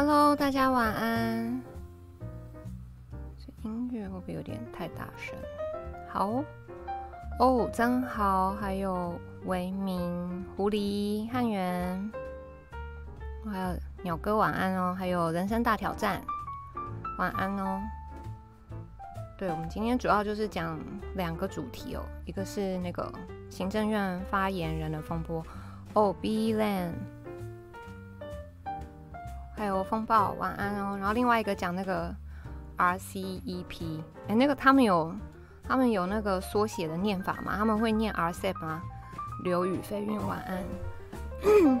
Hello，大家晚安。这音乐会不会有点太大声？好哦，真好，还有维明、狐狸、汉元，还有鸟哥晚安哦，还有人生大挑战，晚安哦。对，我们今天主要就是讲两个主题哦，一个是那个行政院发言人的风波哦，B Land。还有风暴，晚安哦。然后另外一个讲那个 RCEP，哎，那个他们有他们有那个缩写的念法吗？他们会念 RCEP 吗？刘宇飞韵晚安。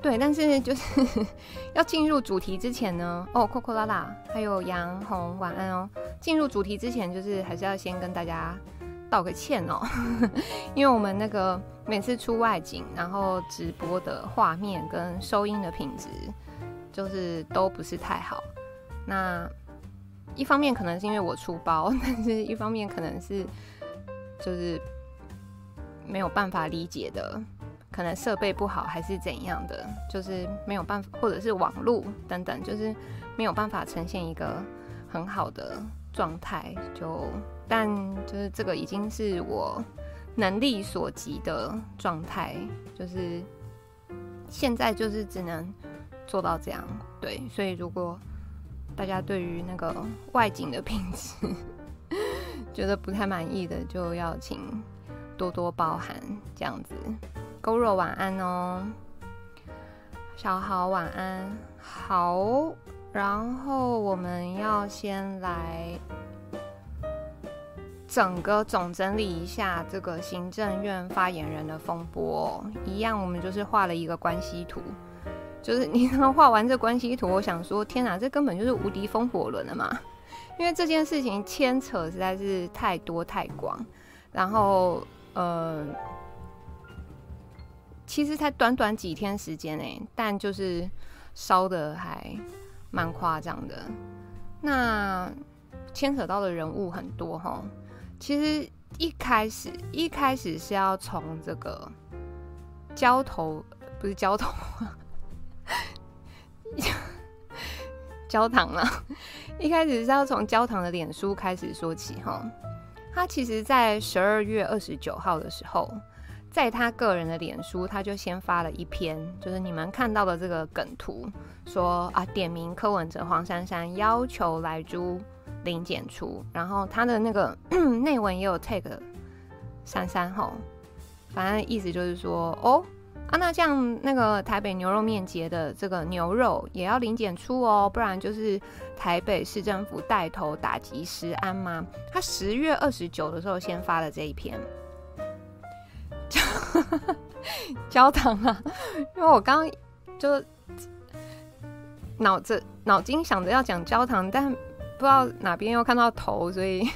对，但是就是 要进入主题之前呢，哦，Coco 拉拉，还有杨红晚安哦。进入主题之前，就是还是要先跟大家道个歉哦，因为我们那个每次出外景，然后直播的画面跟收音的品质。就是都不是太好，那一方面可能是因为我出包，但是一方面可能是就是没有办法理解的，可能设备不好还是怎样的，就是没有办法，或者是网络等等，就是没有办法呈现一个很好的状态。就但就是这个已经是我能力所及的状态，就是现在就是只能。做到这样，对，所以如果大家对于那个外景的品质 觉得不太满意的，就要请多多包涵，这样子。勾肉晚安哦，小豪晚安，好，然后我们要先来整个总整理一下这个行政院发言人的风波，一样，我们就是画了一个关系图。就是你刚画完这关系图，我想说，天哪，这根本就是无敌风火轮了嘛！因为这件事情牵扯实在是太多太广，然后呃，其实才短短几天时间诶，但就是烧的还蛮夸张的。那牵扯到的人物很多哈，其实一开始一开始是要从这个交头，不是交头。焦糖了，一开始是要从焦糖的脸书开始说起哈。他其实，在十二月二十九号的时候，在他个人的脸书，他就先发了一篇，就是你们看到的这个梗图，说啊，点名柯文哲、黄珊珊要求来猪零检出，然后他的那个 内文也有 take 珊珊哈，反正意思就是说哦。啊，那像那个台北牛肉面节的这个牛肉也要零检出哦，不然就是台北市政府带头打击食安吗？他十月二十九的时候先发的这一篇，焦糖啊，因为我刚刚就脑子脑筋想着要讲焦糖，但不知道哪边又看到头，所以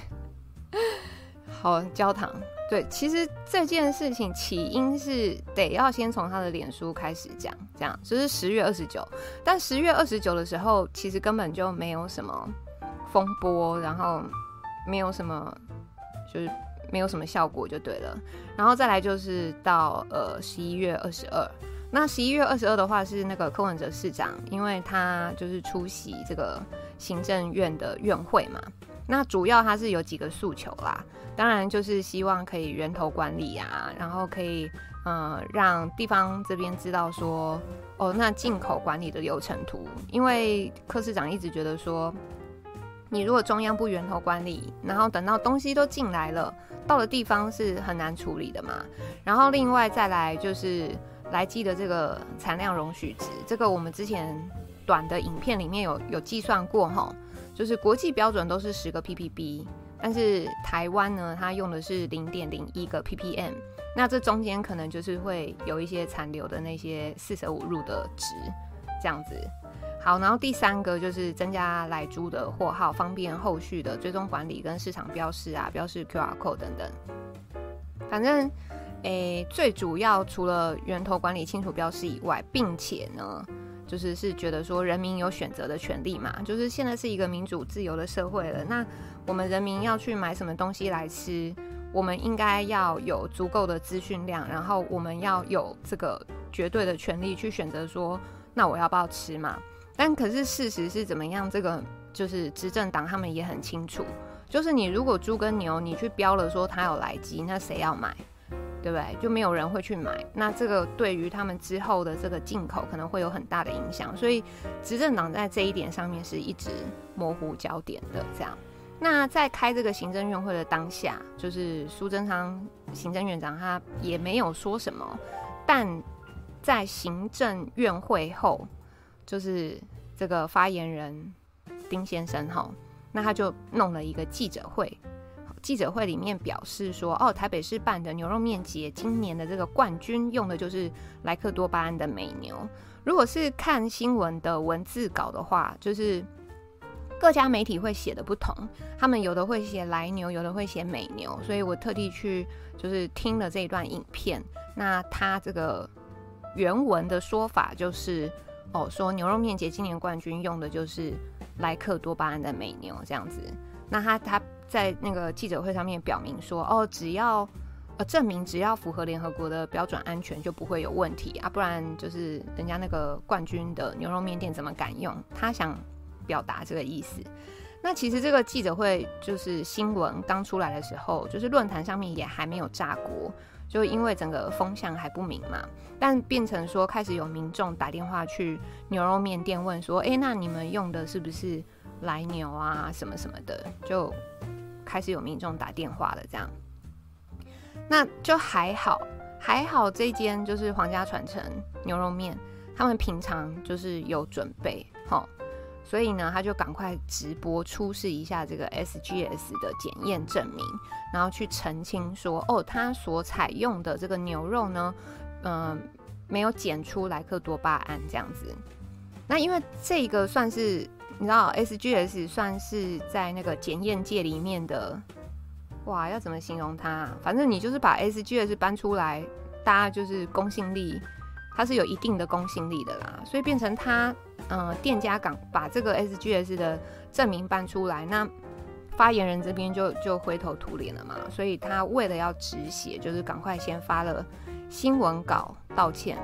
好焦糖。对，其实这件事情起因是得要先从他的脸书开始讲，这样就是十月二十九。但十月二十九的时候，其实根本就没有什么风波，然后没有什么，就是没有什么效果就对了。然后再来就是到呃十一月二十二，那十一月二十二的话是那个柯文哲市长，因为他就是出席这个行政院的院会嘛。那主要他是有几个诉求啦，当然就是希望可以源头管理啊，然后可以呃让地方这边知道说，哦，那进口管理的流程图，因为柯市长一直觉得说，你如果中央不源头管理，然后等到东西都进来了，到了地方是很难处理的嘛。然后另外再来就是来记得这个产量容许值，这个我们之前短的影片里面有有计算过哈。就是国际标准都是十个 ppb，但是台湾呢，它用的是零点零一个 ppm，那这中间可能就是会有一些残留的那些四舍五入的值，这样子。好，然后第三个就是增加来猪的货号，方便后续的追踪管理跟市场标示啊，标示 QR code 等等。反正，诶、最主要除了源头管理清楚标示以外，并且呢。就是是觉得说人民有选择的权利嘛，就是现在是一个民主自由的社会了。那我们人民要去买什么东西来吃，我们应该要有足够的资讯量，然后我们要有这个绝对的权利去选择说，那我要不要吃嘛？但可是事实是怎么样？这个就是执政党他们也很清楚，就是你如果猪跟牛你去标了说它有来鸡，那谁要买？对不对？就没有人会去买。那这个对于他们之后的这个进口可能会有很大的影响。所以执政党在这一点上面是一直模糊焦点的。这样，那在开这个行政院会的当下，就是苏贞昌行政院长他也没有说什么，但在行政院会后，就是这个发言人丁先生哈，那他就弄了一个记者会。记者会里面表示说，哦，台北市办的牛肉面节今年的这个冠军用的就是莱克多巴胺的美牛。如果是看新闻的文字稿的话，就是各家媒体会写的不同，他们有的会写莱牛，有的会写美牛，所以我特地去就是听了这一段影片。那他这个原文的说法就是，哦，说牛肉面节今年冠军用的就是莱克多巴胺的美牛这样子。那他他。在那个记者会上面表明说，哦，只要呃证明只要符合联合国的标准安全就不会有问题啊，不然就是人家那个冠军的牛肉面店怎么敢用？他想表达这个意思。那其实这个记者会就是新闻刚出来的时候，就是论坛上面也还没有炸锅，就因为整个风向还不明嘛。但变成说开始有民众打电话去牛肉面店问说，哎，那你们用的是不是来牛啊？什么什么的就。开始有民众打电话了，这样，那就还好，还好这间就是皇家传承牛肉面，他们平常就是有准备，好，所以呢，他就赶快直播出示一下这个 SGS 的检验证明，然后去澄清说，哦，他所采用的这个牛肉呢，嗯、没有检出莱克多巴胺这样子。那因为这个算是。你知道 SGS 算是在那个检验界里面的，哇，要怎么形容它？反正你就是把 SGS 搬出来，大家就是公信力，它是有一定的公信力的啦。所以变成它，呃，店家港把这个 SGS 的证明搬出来，那发言人这边就就灰头土脸了嘛。所以他为了要止血，就是赶快先发了新闻稿道歉。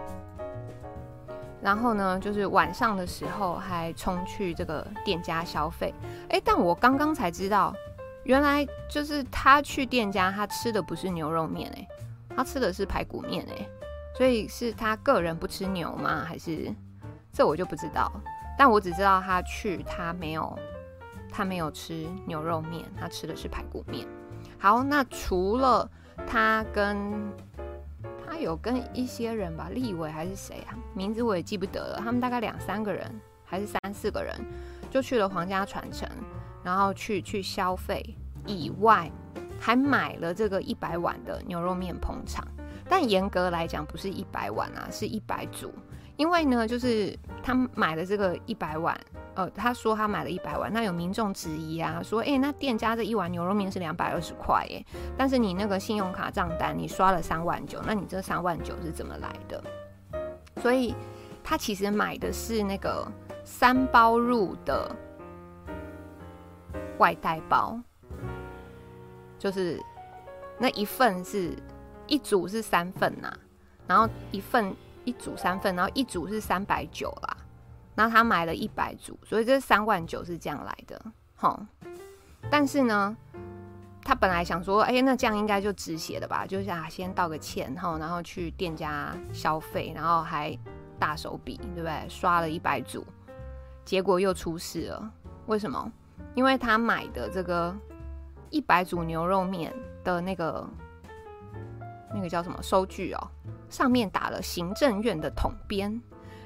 然后呢，就是晚上的时候还冲去这个店家消费，哎，但我刚刚才知道，原来就是他去店家，他吃的不是牛肉面，哎，他吃的是排骨面，哎，所以是他个人不吃牛吗？还是这我就不知道，但我只知道他去，他没有，他没有吃牛肉面，他吃的是排骨面。好，那除了他跟。有跟一些人吧，立伟还是谁啊？名字我也记不得了。他们大概两三个人，还是三四个人，就去了皇家传承，然后去去消费以外，还买了这个一百碗的牛肉面捧场。但严格来讲，不是一百碗啊，是一百组。因为呢，就是他买的这个一百碗。呃，他说他买了一百碗，那有民众质疑啊，说，哎、那店家这一碗牛肉面是两百二十块，哎，但是你那个信用卡账单你刷了三万九，那你这三万九是怎么来的？所以他其实买的是那个三包入的外带包，就是那一份是一组是三份呐、然后一份一组三份，然后一组是三百九啦。然后他买了一百组，所以这三万九是这样来的，齁。但是呢，他本来想说，哎、那这样应该就止血了吧？就是啊，先道个歉，齁，然后去店家消费，然后还大手笔，对不对？刷了一百组，结果又出事了。为什么？因为他买的这个一百组牛肉面的那个那个叫什么收据哦，上面打了行政院的统编。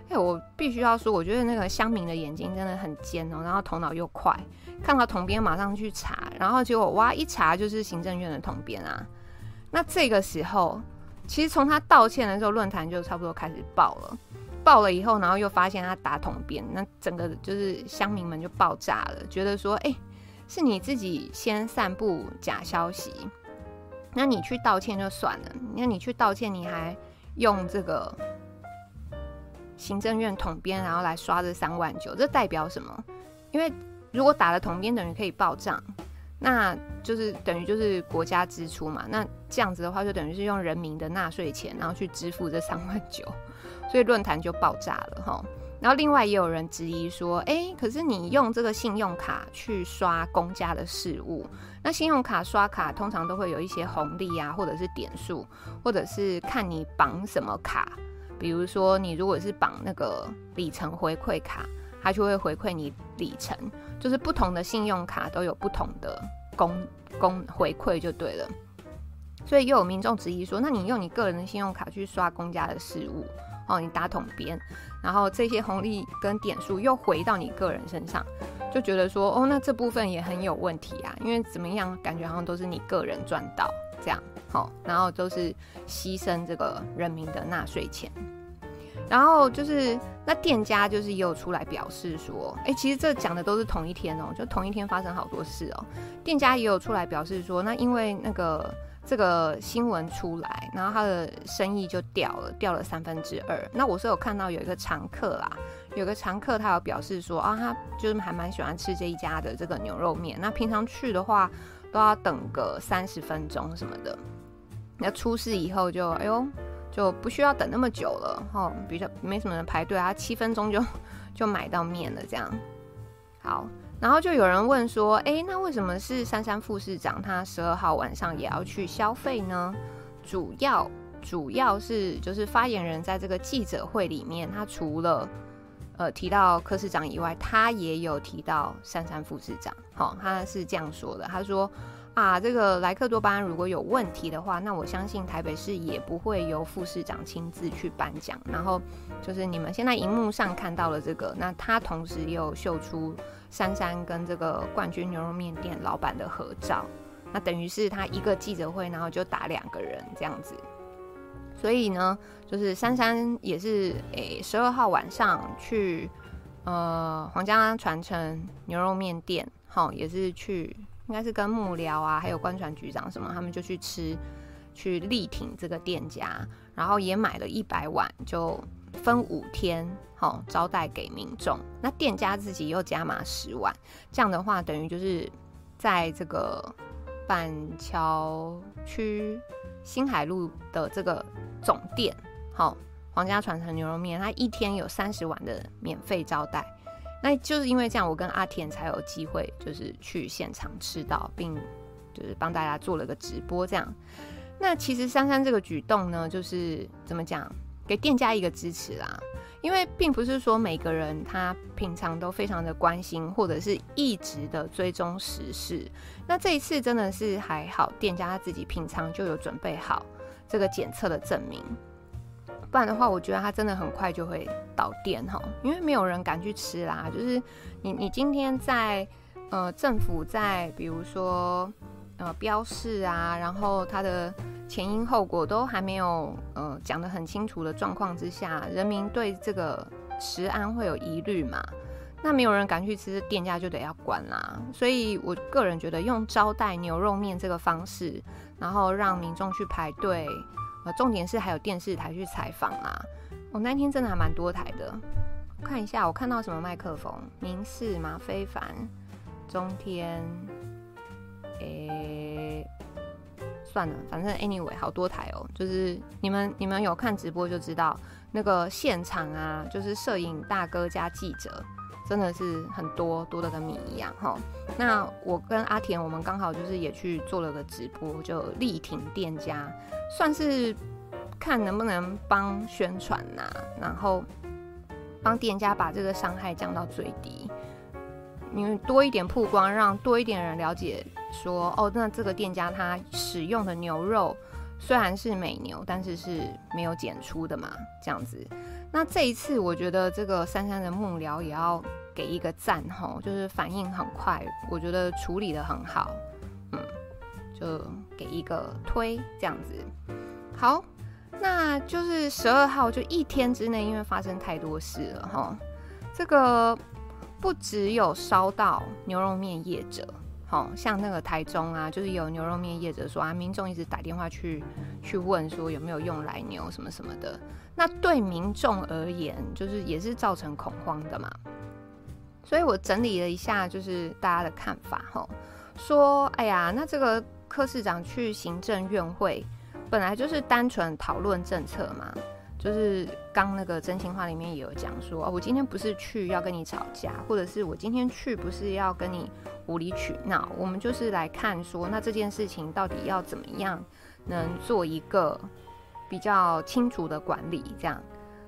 哎我必须要说，我觉得那个乡民的眼睛真的很尖哦，然后头脑又快，看到统编马上去查，然后结果哇一查就是行政院的统编啊。那这个时候，其实从他道歉的时候，论坛就差不多开始爆了，爆了以后，然后又发现他打统编，那整个就是乡民们就爆炸了，觉得说，哎，是你自己先散布假消息，那你去道歉就算了，那你去道歉，你还用这个。行政院统编，然后来刷这三万九，这代表什么？因为如果打了统编，等于可以报账，那就是等于就是国家支出嘛。那这样子的话，就等于是用人民的纳税钱，然后去支付这三万九，所以论坛就爆炸了哈。然后另外也有人质疑说，哎，可是你用这个信用卡去刷公家的事务，那信用卡刷卡通常都会有一些红利啊，或者是点数，或者是看你绑什么卡。比如说你如果是绑那个里程回馈卡，它就会回馈你里程。就是不同的信用卡都有不同的公公回馈就对了。所以又有民众质疑说，那你用你个人的信用卡去刷公家的事务，哦，你打统编，然后这些红利跟点数又回到你个人身上，就觉得说，哦，那这部分也很有问题啊，因为怎么样，感觉好像都是你个人赚到这样，好，然后都是牺牲这个人民的纳税钱，然后就是那店家就是也有出来表示说，哎，其实这讲的都是同一天哦，就同一天发生好多事哦，店家也有出来表示说，那因为那个。这个新闻出来，然后他的生意就掉了，掉了三分之二。那我是有看到有一个常客啦，有个常客他有表示说啊，他就是还蛮喜欢吃这一家的这个牛肉面。那平常去的话都要等个三十分钟什么的。那出事以后就哎呦就不需要等那么久了哈，比较没什么人排队啊，七分钟就就买到面了这样。好。然后就有人问说，哎，那为什么是珊珊副市长他十二号晚上也要去消费呢？主要主要是就是发言人在这个记者会里面，他除了呃提到柯市长以外，他也有提到珊珊副市长。好，他是这样说的，他说。啊，这个莱克多巴胺如果有问题的话，那我相信台北市也不会由副市长亲自去颁奖。然后就是你们现在荧幕上看到了这个，那他同时又秀出珊珊跟这个冠军牛肉面店老板的合照，那等于是他一个记者会，然后就打两个人这样子。所以呢，就是珊珊也是诶，十二号晚上去呃皇家传承牛肉面店，好，也是去。应该是跟幕僚啊，还有官船局长什么，他们就去吃，去力挺这个店家，然后也买了一百碗，就分五天，哦、招待给民众。那店家自己又加码十碗，这样的话，等于就是在这个板桥区新海路的这个总店，好、皇家传承牛肉面，它一天有三十碗的免费招待。那就是因为这样，我跟阿田才有机会，就是去现场吃到，并就是帮大家做了个直播这样。那其实珊珊这个举动呢，就是怎么讲，给店家一个支持啦。因为并不是说每个人他平常都非常的关心，或者是一直的追踪时事。那这一次真的是还好，店家他自己平常就有准备好这个检测的证明。不然的话，我觉得他真的很快就会倒店哈，因为没有人敢去吃啦。就是你，你今天在呃政府在比如说呃标示啊，然后他的前因后果都还没有呃讲得很清楚的状况之下，人民对这个食安会有疑虑嘛？那没有人敢去吃，店家就得要管啦。所以我个人觉得用招待牛肉面这个方式，然后让民众去排队。呃，重点是还有电视台去采访啊！我、哦、那天真的还蛮多台的。看一下，我看到什么麦克风？明视吗？非凡、中天，诶、算了，反正 anyway 好多台哦。就是你们你们有看直播就知道，那个现场啊，就是摄影大哥加记者。真的是很多多的跟米一样哈。那我跟阿田，我们刚好就是也去做了个直播，就力挺店家，算是看能不能帮宣传呐、然后帮店家把这个伤害降到最低。因为多一点曝光，让多一点人了解说，哦，那这个店家他使用的牛肉虽然是美牛，但是是没有检出的嘛，这样子。那这一次，我觉得这个珊珊的幕僚也要给一个赞吼，就是反应很快，我觉得处理得很好，嗯，就给一个推这样子。好，那就是十二号就一天之内，因为发生太多事了哈，这个不只有烧到牛肉面业者。哦，像那个台中啊，就是有牛肉面业者说啊，民众一直打电话去去问说有没有用来牛什么什么的。那对民众而言，就是也是造成恐慌的嘛。所以我整理了一下，就是大家的看法哈，说哎呀，那这个柯市长去行政院会，本来就是单纯讨论政策嘛，就是刚那个真心话里面也有讲说，哦，我今天不是去要跟你吵架，或者是我今天去不是要跟你无理取闹，我们就是来看说，那这件事情到底要怎么样能做一个比较清楚的管理，这样。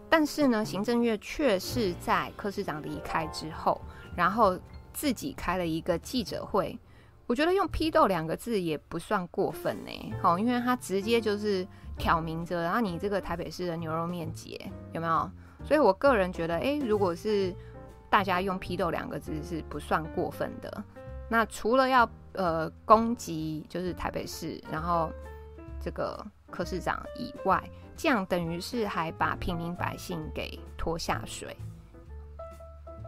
但是呢，行政院却是在柯市长离开之后，然后自己开了一个记者会。我觉得用批斗两个字也不算过分呢，好，因为他直接就是挑明着，然后你这个台北市的牛肉面节有没有？所以我个人觉得，哎，如果是大家用批斗两个字是不算过分的。那除了要呃攻击就是台北市，然后这个柯市长以外。这样等于是还把平民百姓给拖下水，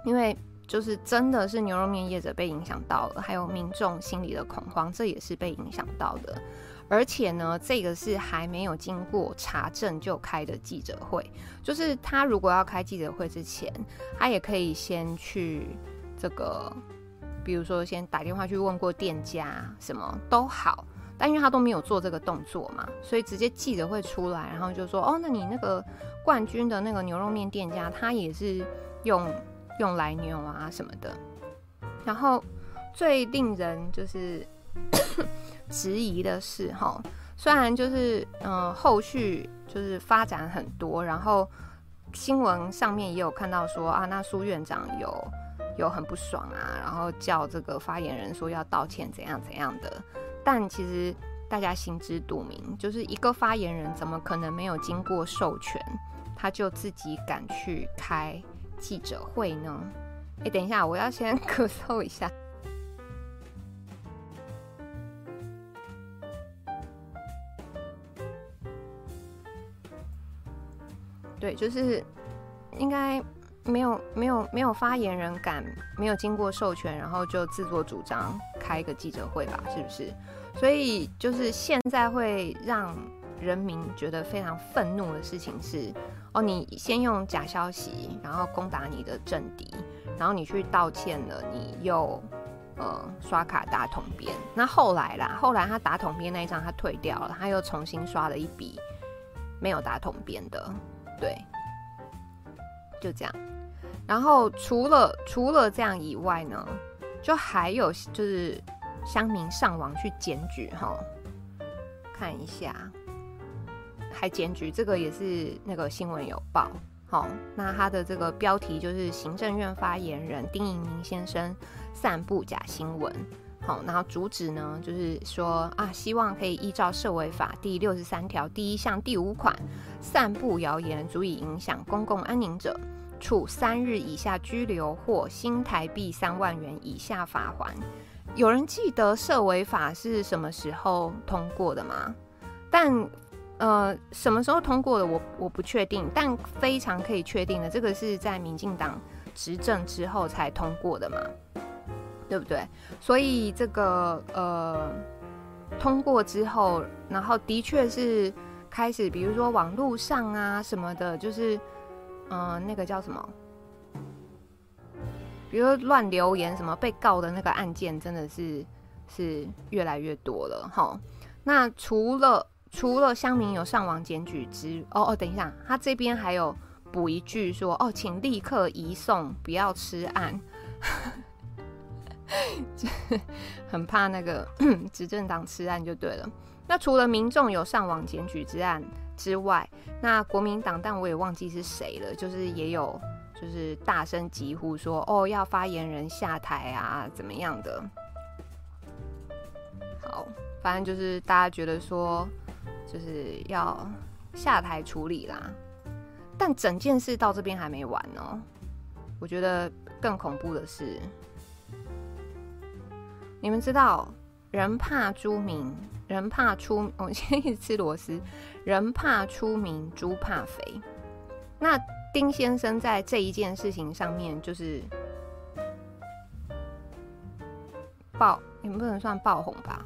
因为就是真的是牛肉面业者被影响到了，还有民众心里的恐慌，这也是被影响到的。而且呢，这个是还没有经过查证就开的记者会，就是他如果要开记者会之前，他也可以先去这个，比如说先打电话去问过店家，什么都好。但因为他都没有做这个动作嘛，所以直接记者会出来，然后就说：“哦，那你那个冠军的那个牛肉面店家，他也是用用来牛啊什么的。”然后最令人就是质疑的是，哈，虽然就是嗯、后续就是发展很多，然后新闻上面也有看到说啊，那苏院长有有很不爽啊，然后叫这个发言人说要道歉，怎样怎样的。但其实大家心知肚明，就是一个发言人怎么可能没有经过授权，他就自己敢去开记者会呢？哎，等一下，我要先 咳嗽一下。对，就是应该没有没有没有发言人敢没有经过授权，然后就自作主张开一个记者会吧？是不是？所以就是现在会让人民觉得非常愤怒的事情是，哦，你先用假消息，然后攻打你的政敌，然后你去道歉了，你又呃刷卡打统编，那后来啦，后来他打统编那一张他退掉了，他又重新刷了一笔没有打统编的，对，就这样。然后除了除了这样以外呢，就还有就是。乡民上网去检举哈，看一下，还检举这个也是那个新闻有报，好，那他的这个标题就是行政院发言人丁盈明先生散布假新闻，好，然后主旨呢就是说啊，希望可以依照社维法第六十三条第一项第五款，散布谣言足以影响公共安宁者，处三日以下拘留或新台币三万元以下罚锾。有人记得社维法是什么时候通过的吗？但呃，什么时候通过的我我不确定，但非常可以确定的，这个是在民进党执政之后才通过的嘛，对不对？所以这个呃通过之后，然后的确是开始，比如说网络上啊什么的，就是嗯、那个叫什么？比如乱留言什么被告的那个案件，真的是是越来越多了哈。那除了除了乡民有上网检举之哦哦，等一下，他这边还有补一句说哦，请立刻移送，不要吃案，很怕那个 执政党吃案就对了。那除了民众有上网检举之案之外，那国民党，但我也忘记是谁了，就是也有。就是大声疾呼说：“哦，要发言人下台啊，怎么样的？”好，反正就是大家觉得说，就是要下台处理啦。但整件事到这边还没完哦。我觉得更恐怖的是，你们知道，人怕猪鸣，人怕出，我先一直吃螺丝，人怕出名，猪怕肥。那。丁先生在这一件事情上面就是爆，也不能算爆红吧，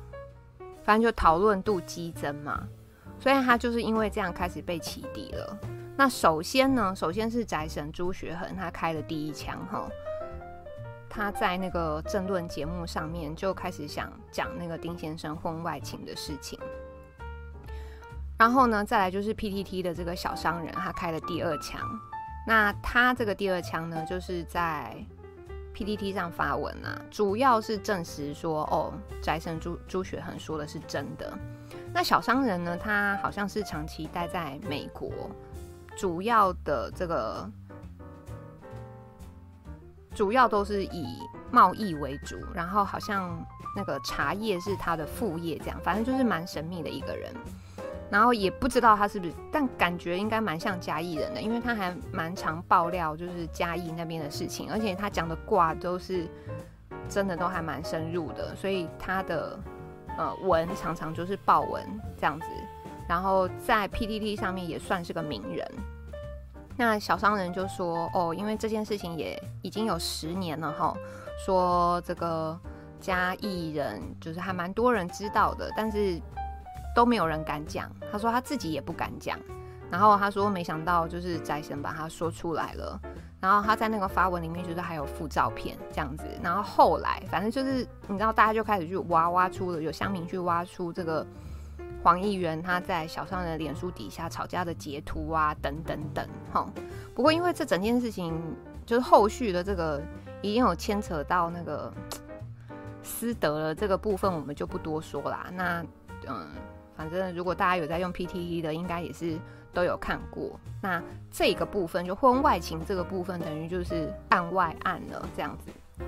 反正就讨论度激增嘛。所以他就是因为这样开始被起底了。那首先呢，首先是宅神朱学恒，他开了第一枪哈。他在那个政论节目上面就开始想讲那个丁先生婚外情的事情。然后呢，再来就是 PTT 的这个小商人，他开了第二枪。那他这个第二枪呢，就是在 PTT 上发文啊，主要是证实说，哦，宅神朱朱学恒说的是真的。那小商人呢，他好像是长期待在美国，主要的这个主要都是以贸易为主，然后好像那个茶叶是他的副业，这样，反正就是蛮神秘的一个人。然后也不知道他是不是，但感觉应该蛮像嘉义人的，因为他还蛮常爆料，就是嘉义那边的事情，而且他讲的卦都是真的，都还蛮深入的，所以他的呃文常常就是爆文这样子，然后在 PTT 上面也算是个名人。那小商人就说哦，因为这件事情也已经有十年了哈，说这个嘉义人就是还蛮多人知道的，但是。都没有人敢讲，他说他自己也不敢讲，然后他说没想到就是宅神把他说出来了，然后他在那个发文里面就是还有附照片这样子，然后后来反正就是你知道大家就开始去挖挖出了有乡民去挖出这个黄议员他在小商人的脸书底下吵架的截图啊等等等，哈，不过因为这整件事情就是后续的这个已经有牵扯到那个私德了这个部分，我们就不多说啦，那嗯。反正如果大家有在用 PTT 的，应该也是都有看过。那这个部分就婚外情这个部分，等于就是案外案了，这样子。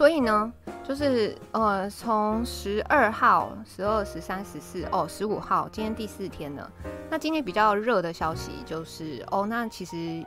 所以呢，就是呃，从十二号、十二、十三、十四，哦，十五号，今天第四天了。那今天比较热的消息就是，哦，那其实，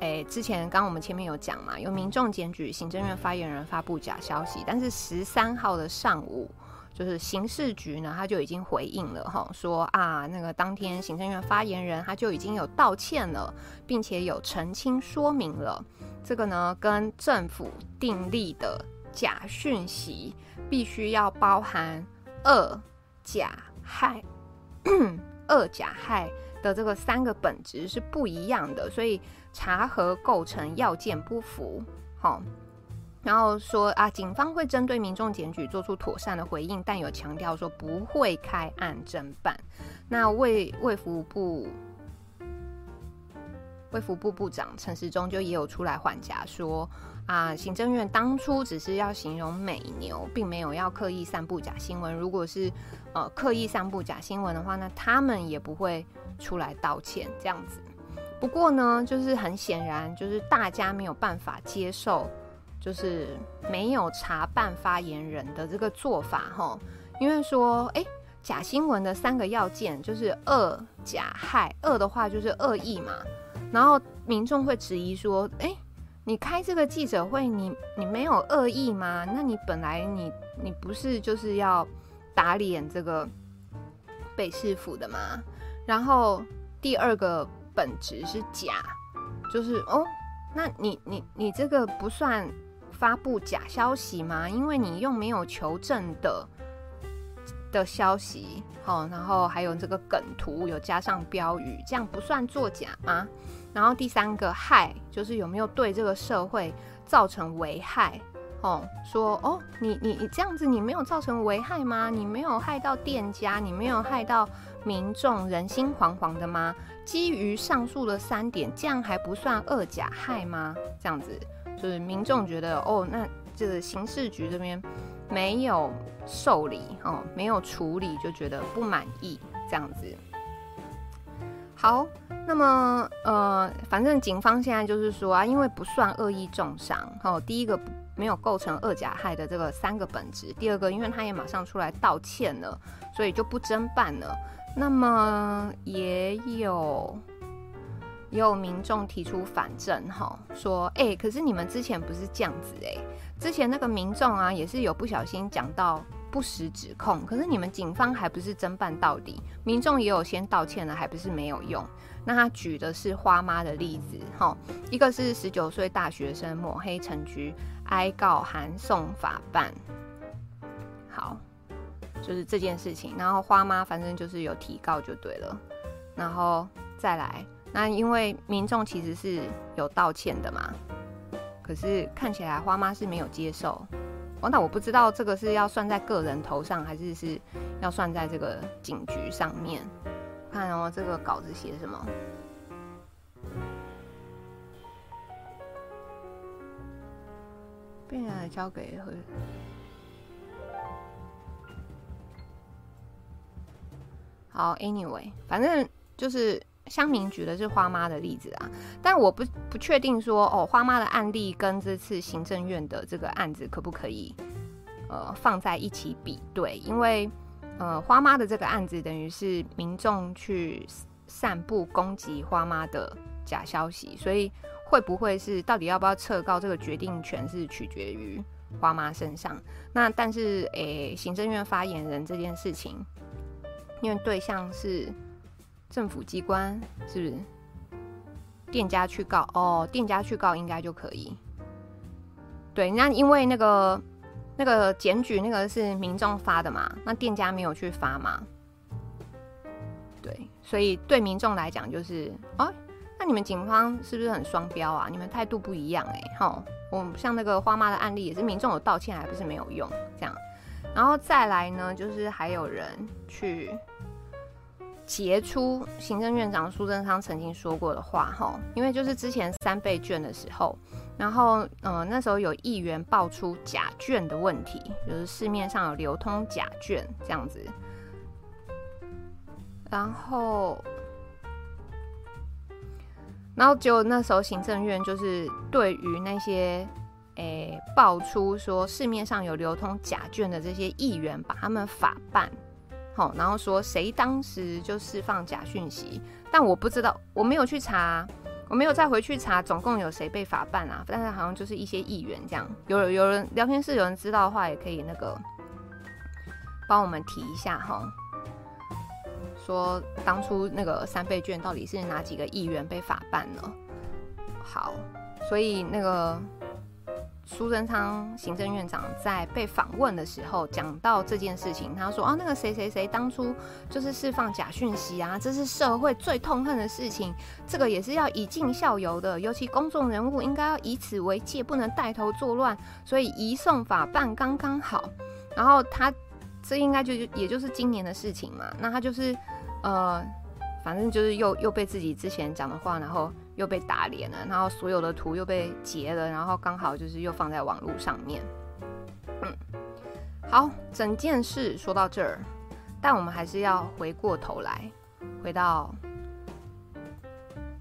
诶，之前刚我们前面有讲嘛，有民众检举行政院发言人发布假消息，但是十三号的上午。就是刑事局呢，他就已经回应了哈，说啊，那个当天行政院发言人他就已经有道歉了，并且有澄清说明了，这个呢跟政府订立的假讯息必须要包含恶、假、害、恶、假、害的这个三个本质是不一样的，所以查核构成要件不符，好。然后说啊，警方会针对民众检举做出妥善的回应，但有强调说不会开案侦办。那卫卫福部卫福部部长陈时中就也有出来缓颊说啊，行政院当初只是要形容美牛，并没有要刻意散布假新闻。如果是呃刻意散布假新闻的话，那他们也不会出来道歉这样子。不过呢，就是很显然，就是大家没有办法接受。就是没有查办发言人的这个做法哈，因为说，哎，假新闻的三个要件就是恶、假、害。恶的话就是恶意嘛，然后民众会质疑说，哎，你开这个记者会，你你没有恶意吗？那你本来你你不是就是要打脸这个北市府的吗？然后第二个本质是假，就是哦，那你你你这个不算。发布假消息吗？因为你用没有求证的的消息，好，然后还有这个梗图有加上标语，这样不算作假吗？然后第三个害就是有没有对这个社会造成危害？哦，说哦，你你你这样子你没有造成危害吗？你没有害到店家，你没有害到民众人心惶惶的吗？基于上述的三点，这样还不算恶假害吗？这样子。就是民众觉得哦，那这个刑事局这边没有受理哦，没有处理，就觉得不满意这样子。好，那么呃，反正警方现在就是说啊，因为不算恶意重伤，哦，第一个没有构成恶甲害的这个三个本质，第二个因为他也马上出来道歉了，所以就不侦办了。那么也有。也有民众提出反证，哈，说，哎、可是你们之前不是这样子，哎，之前那个民众啊，也是有不小心讲到不实指控，可是你们警方还不是侦办到底，民众也有先道歉了，还不是没有用。那他举的是花妈的例子，哈，一个是十九岁大学生抹黑陈菊，哀告函送法办，好，就是这件事情，然后花妈反正就是有提告就对了，然后再来。那因为民众其实是有道歉的嘛，可是看起来花妈是没有接受。哦，那我不知道这个是要算在个人头上，还是是要算在这个警局上面。看哦，这个稿子写什么？被人交给和好，Anyway，反正就是乡民举的是花妈的例子啊，但我不不确定说哦，花妈的案例跟这次行政院的这个案子可不可以呃放在一起比对？因为呃花妈的这个案子等于是民众去散布攻击花妈的假消息，所以。会不会是到底要不要撤告？这个决定权是取决于花妈身上。那但是，诶、行政院发言人这件事情，因为对象是政府机关，是不是？店家去告哦，店家去告应该就可以。对，那因为那个那个检举那个是民众发的嘛，那店家没有去发嘛。对，所以对民众来讲就是哦。那你们警方是不是很双标啊？你们态度不一样哎、欸，吼，我像那个花妈的案例也是民众有道歉，还不是没有用这样。然后再来呢，就是还有人去截出行政院长苏贞昌曾经说过的话，吼，因为就是之前三倍券的时候，然后嗯、那时候有议员爆出假券的问题，就是市面上有流通假券这样子，然后。然后就那时候行政院就是对于那些诶、爆出说市面上有流通假券的这些议员，把他们法办，然后说谁当时就释放假讯息，但我不知道，我没有去查，我没有再回去查总共有谁被法办啊，但是好像就是一些议员这样，有有人聊天室有人知道的话，也可以那个帮我们提一下哈。说当初那个三倍券到底是哪几个议员被法办了？好，所以那个苏贞昌行政院长在被访问的时候讲到这件事情，他说：“啊，那个谁谁谁当初就是释放假讯息啊，这是社会最痛恨的事情，这个也是要以儆效尤的，尤其公众人物应该要以此为戒，不能带头作乱，所以移送法办刚刚好。然后他这应该就也就是今年的事情嘛，那他就是。”呃，反正就是又又被自己之前讲的话，然后又被打脸了，然后所有的图又被截了，然后刚好就是又放在网络上面。嗯，好，整件事说到这儿，但我们还是要回过头来，回到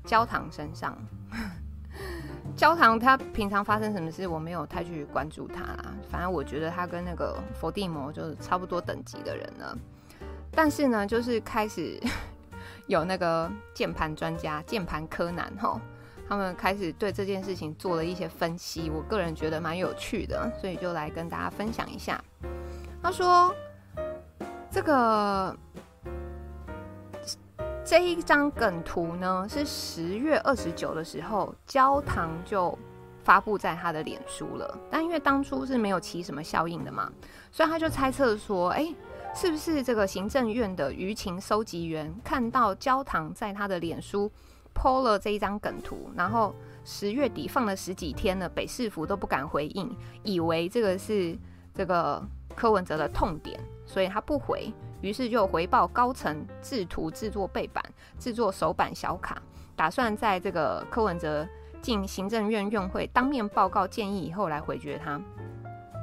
焦糖身上。焦糖他平常发生什么事，我没有太去关注他啦。反正我觉得他跟那个佛地魔就是差不多等级的人了。但是呢，就是开始有那个键盘专家、键盘柯南哈，他们开始对这件事情做了一些分析，我个人觉得蛮有趣的，所以就来跟大家分享一下。他说，这个这一张梗图呢，是十月二十九的时候，焦糖就发布在他的脸书了，但因为当初是没有起什么效应的嘛，所以他就猜测说，哎。是不是这个行政院的舆情收集员看到焦糖在他的脸书 po 了这一张梗图，然后十月底放了十几天了，北市府都不敢回应，以为这个是这个柯文哲的痛点，所以他不回，于是就回报高层制图制作背板、制作手板小卡，打算在这个柯文哲进行政院院会当面报告建议以后来回绝他。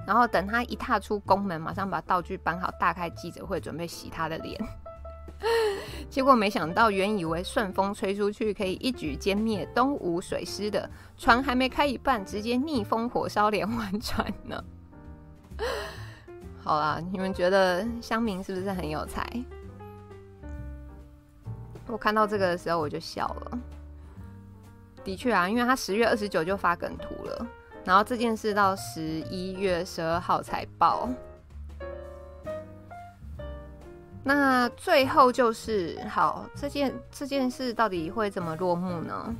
然后等他一踏出宫门，马上把道具搬好，大开记者会，准备洗他的脸。结果没想到，原以为顺风吹出去可以一举歼灭东吴水师的船，还没开一半，直接逆风火烧连环船呢。好啦，你们觉得乡民是不是很有才？我看到这个的时候我就笑了。的确啊，因为他十月二十九就发梗图了。然后这件事到十一月十二号才报，那最后就是好，这件这件事到底会怎么落幕呢？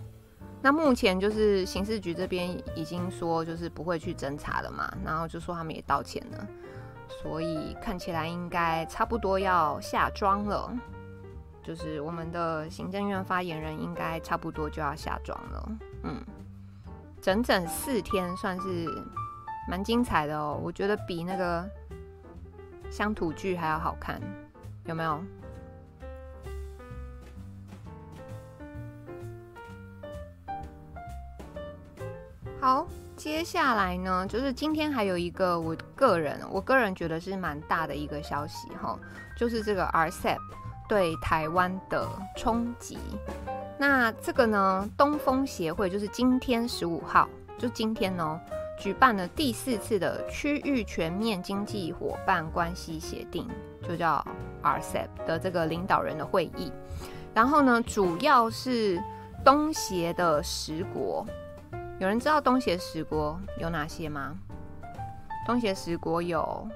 那目前就是刑事局这边已经说就是不会去侦查了嘛，然后就说他们也道歉了，所以看起来应该差不多要下庄了，就是我们的行政院发言人应该差不多就要下庄了，嗯。整整四天，算是蛮精彩的哦。我觉得比那个乡土剧还要好看。有没有？好，接下来呢，就是今天还有一个我个人，我个人觉得是蛮大的一个消息哈，就是这个 RCEP 对台湾的冲击。那这个呢，东风协会就是今天十五号，就今天呢，举办了第四次的区域全面经济伙伴关系协定，就叫 RCEP 的这个领导人的会议。然后呢，主要是东协的十国。有人知道东协十国有哪些吗？东协十国有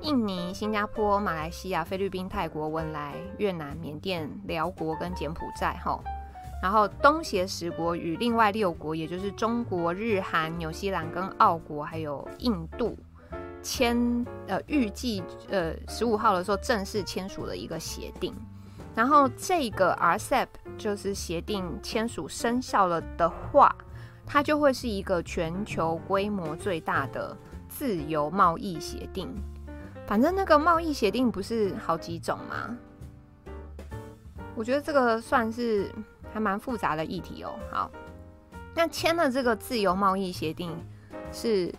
印尼、新加坡、马来西亚、菲律宾、泰国、文莱、越南、缅甸、寮国跟柬埔寨。哈，然后东协十国与另外六国，也就是中国、日韩、纽西兰跟澳国，还有印度签呃，预计呃十五号的时候正式签署了一个协定。然后这个 RCEP 就是协定签署生效了的话。它就会是一个全球规模最大的自由贸易协定。反正那个贸易协定不是好几种吗？我觉得这个算是还蛮复杂的议题哦。好，那签了这个自由贸易协定是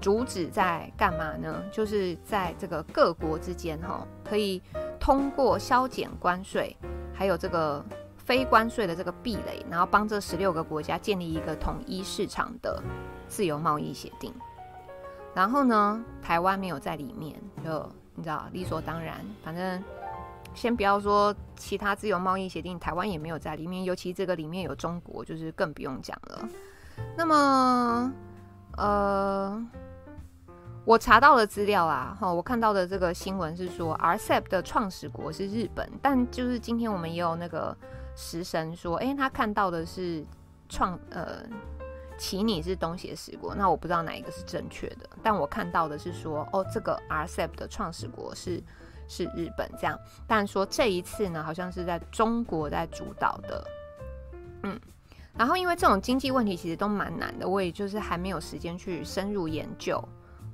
主旨在干嘛呢？就是在这个各国之间哈，可以通过削减关税，还有这个。非关税的这个壁垒，然后帮这十六个国家建立一个统一市场的自由贸易协定。然后呢，台湾没有在里面，就你知道理所当然。反正先不要说其他自由贸易协定，台湾也没有在里面。尤其这个里面有中国，就是更不用讲了。那么，呃，我查到的资料啊，哈，我看到的这个新闻是说，RCEP 的创始国是日本，但就是今天我们也有那个。食神说：“哎、他看到的是创呃，奇尼是东邪十国，那我不知道哪一个是正确的，但我看到的是说，哦，这个 RCEP 的创始国是是日本这样，但说这一次呢，好像是在中国在主导的，嗯，然后因为这种经济问题其实都蛮难的，我也就是还没有时间去深入研究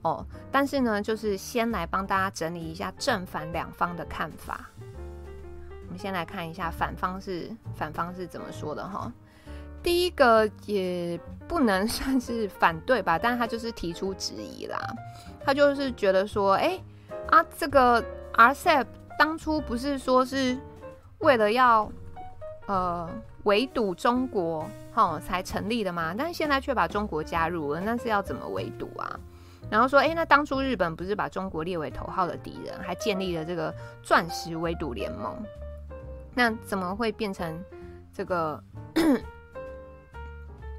哦，但是呢，就是先来帮大家整理一下正反两方的看法。”我们先来看一下反方是反方是怎么说的哈。第一个也不能算是反对吧，但他就是提出质疑啦。他就是觉得说，哎、啊，这个 RCEP 当初不是说是为了要呃围堵中国哈才成立的吗？但是现在却把中国加入了，那是要怎么围堵啊？然后说，哎、那当初日本不是把中国列为头号的敌人，还建立了这个钻石围堵联盟？那怎么会变成这个？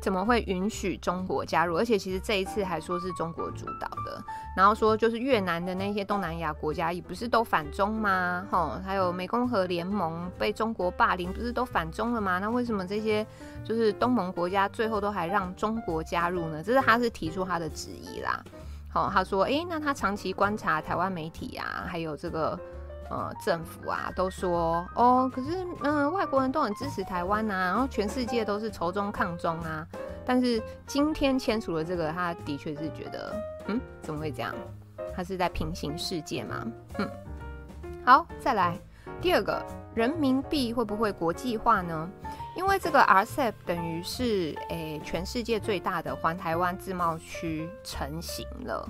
怎么会允许中国加入？而且其实这一次还说是中国主导的，然后说就是越南的那些东南亚国家也不是都反中吗？吼，还有湄公河联盟被中国霸凌，不是都反中了吗？那为什么这些就是东盟国家最后都还让中国加入呢？这是他是提出他的质疑啦。好，他说，诶，那他长期观察台湾媒体啊，还有这个。呃，政府啊都说哦，可是嗯、外国人都很支持台湾呐、啊，然后全世界都是仇中抗中啊。但是今天签署了这个，他的确是觉得，嗯，怎么会这样？他是在平行世界吗？嗯，好，再来第二个，人民币会不会国际化呢？因为这个 RCEP 等于是诶、全世界最大的环台湾自贸区成型了，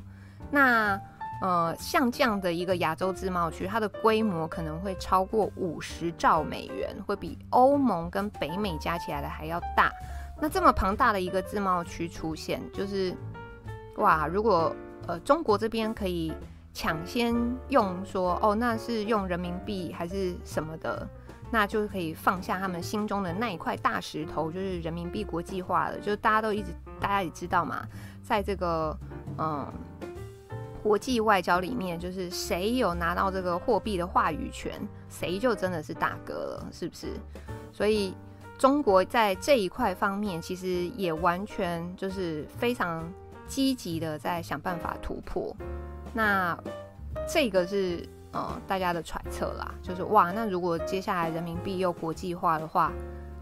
那。呃，像这样的一个亚洲自贸区，它的规模可能会超过五十兆美元，会比欧盟跟北美加起来的还要大。那这么庞大的一个自贸区出现，就是哇，如果呃中国这边可以抢先用说哦，那是用人民币还是什么的，那就可以放下他们心中的那一块大石头，就是人民币国际化了。就是大家都一直大家也知道嘛，在这个嗯。国际外交里面，就是谁有拿到这个货币的话语权，谁就真的是大哥了，是不是？所以中国在这一块方面，其实也完全就是非常积极的在想办法突破。那这个是呃大家的揣测啦，就是哇，那如果接下来人民币又国际化的话，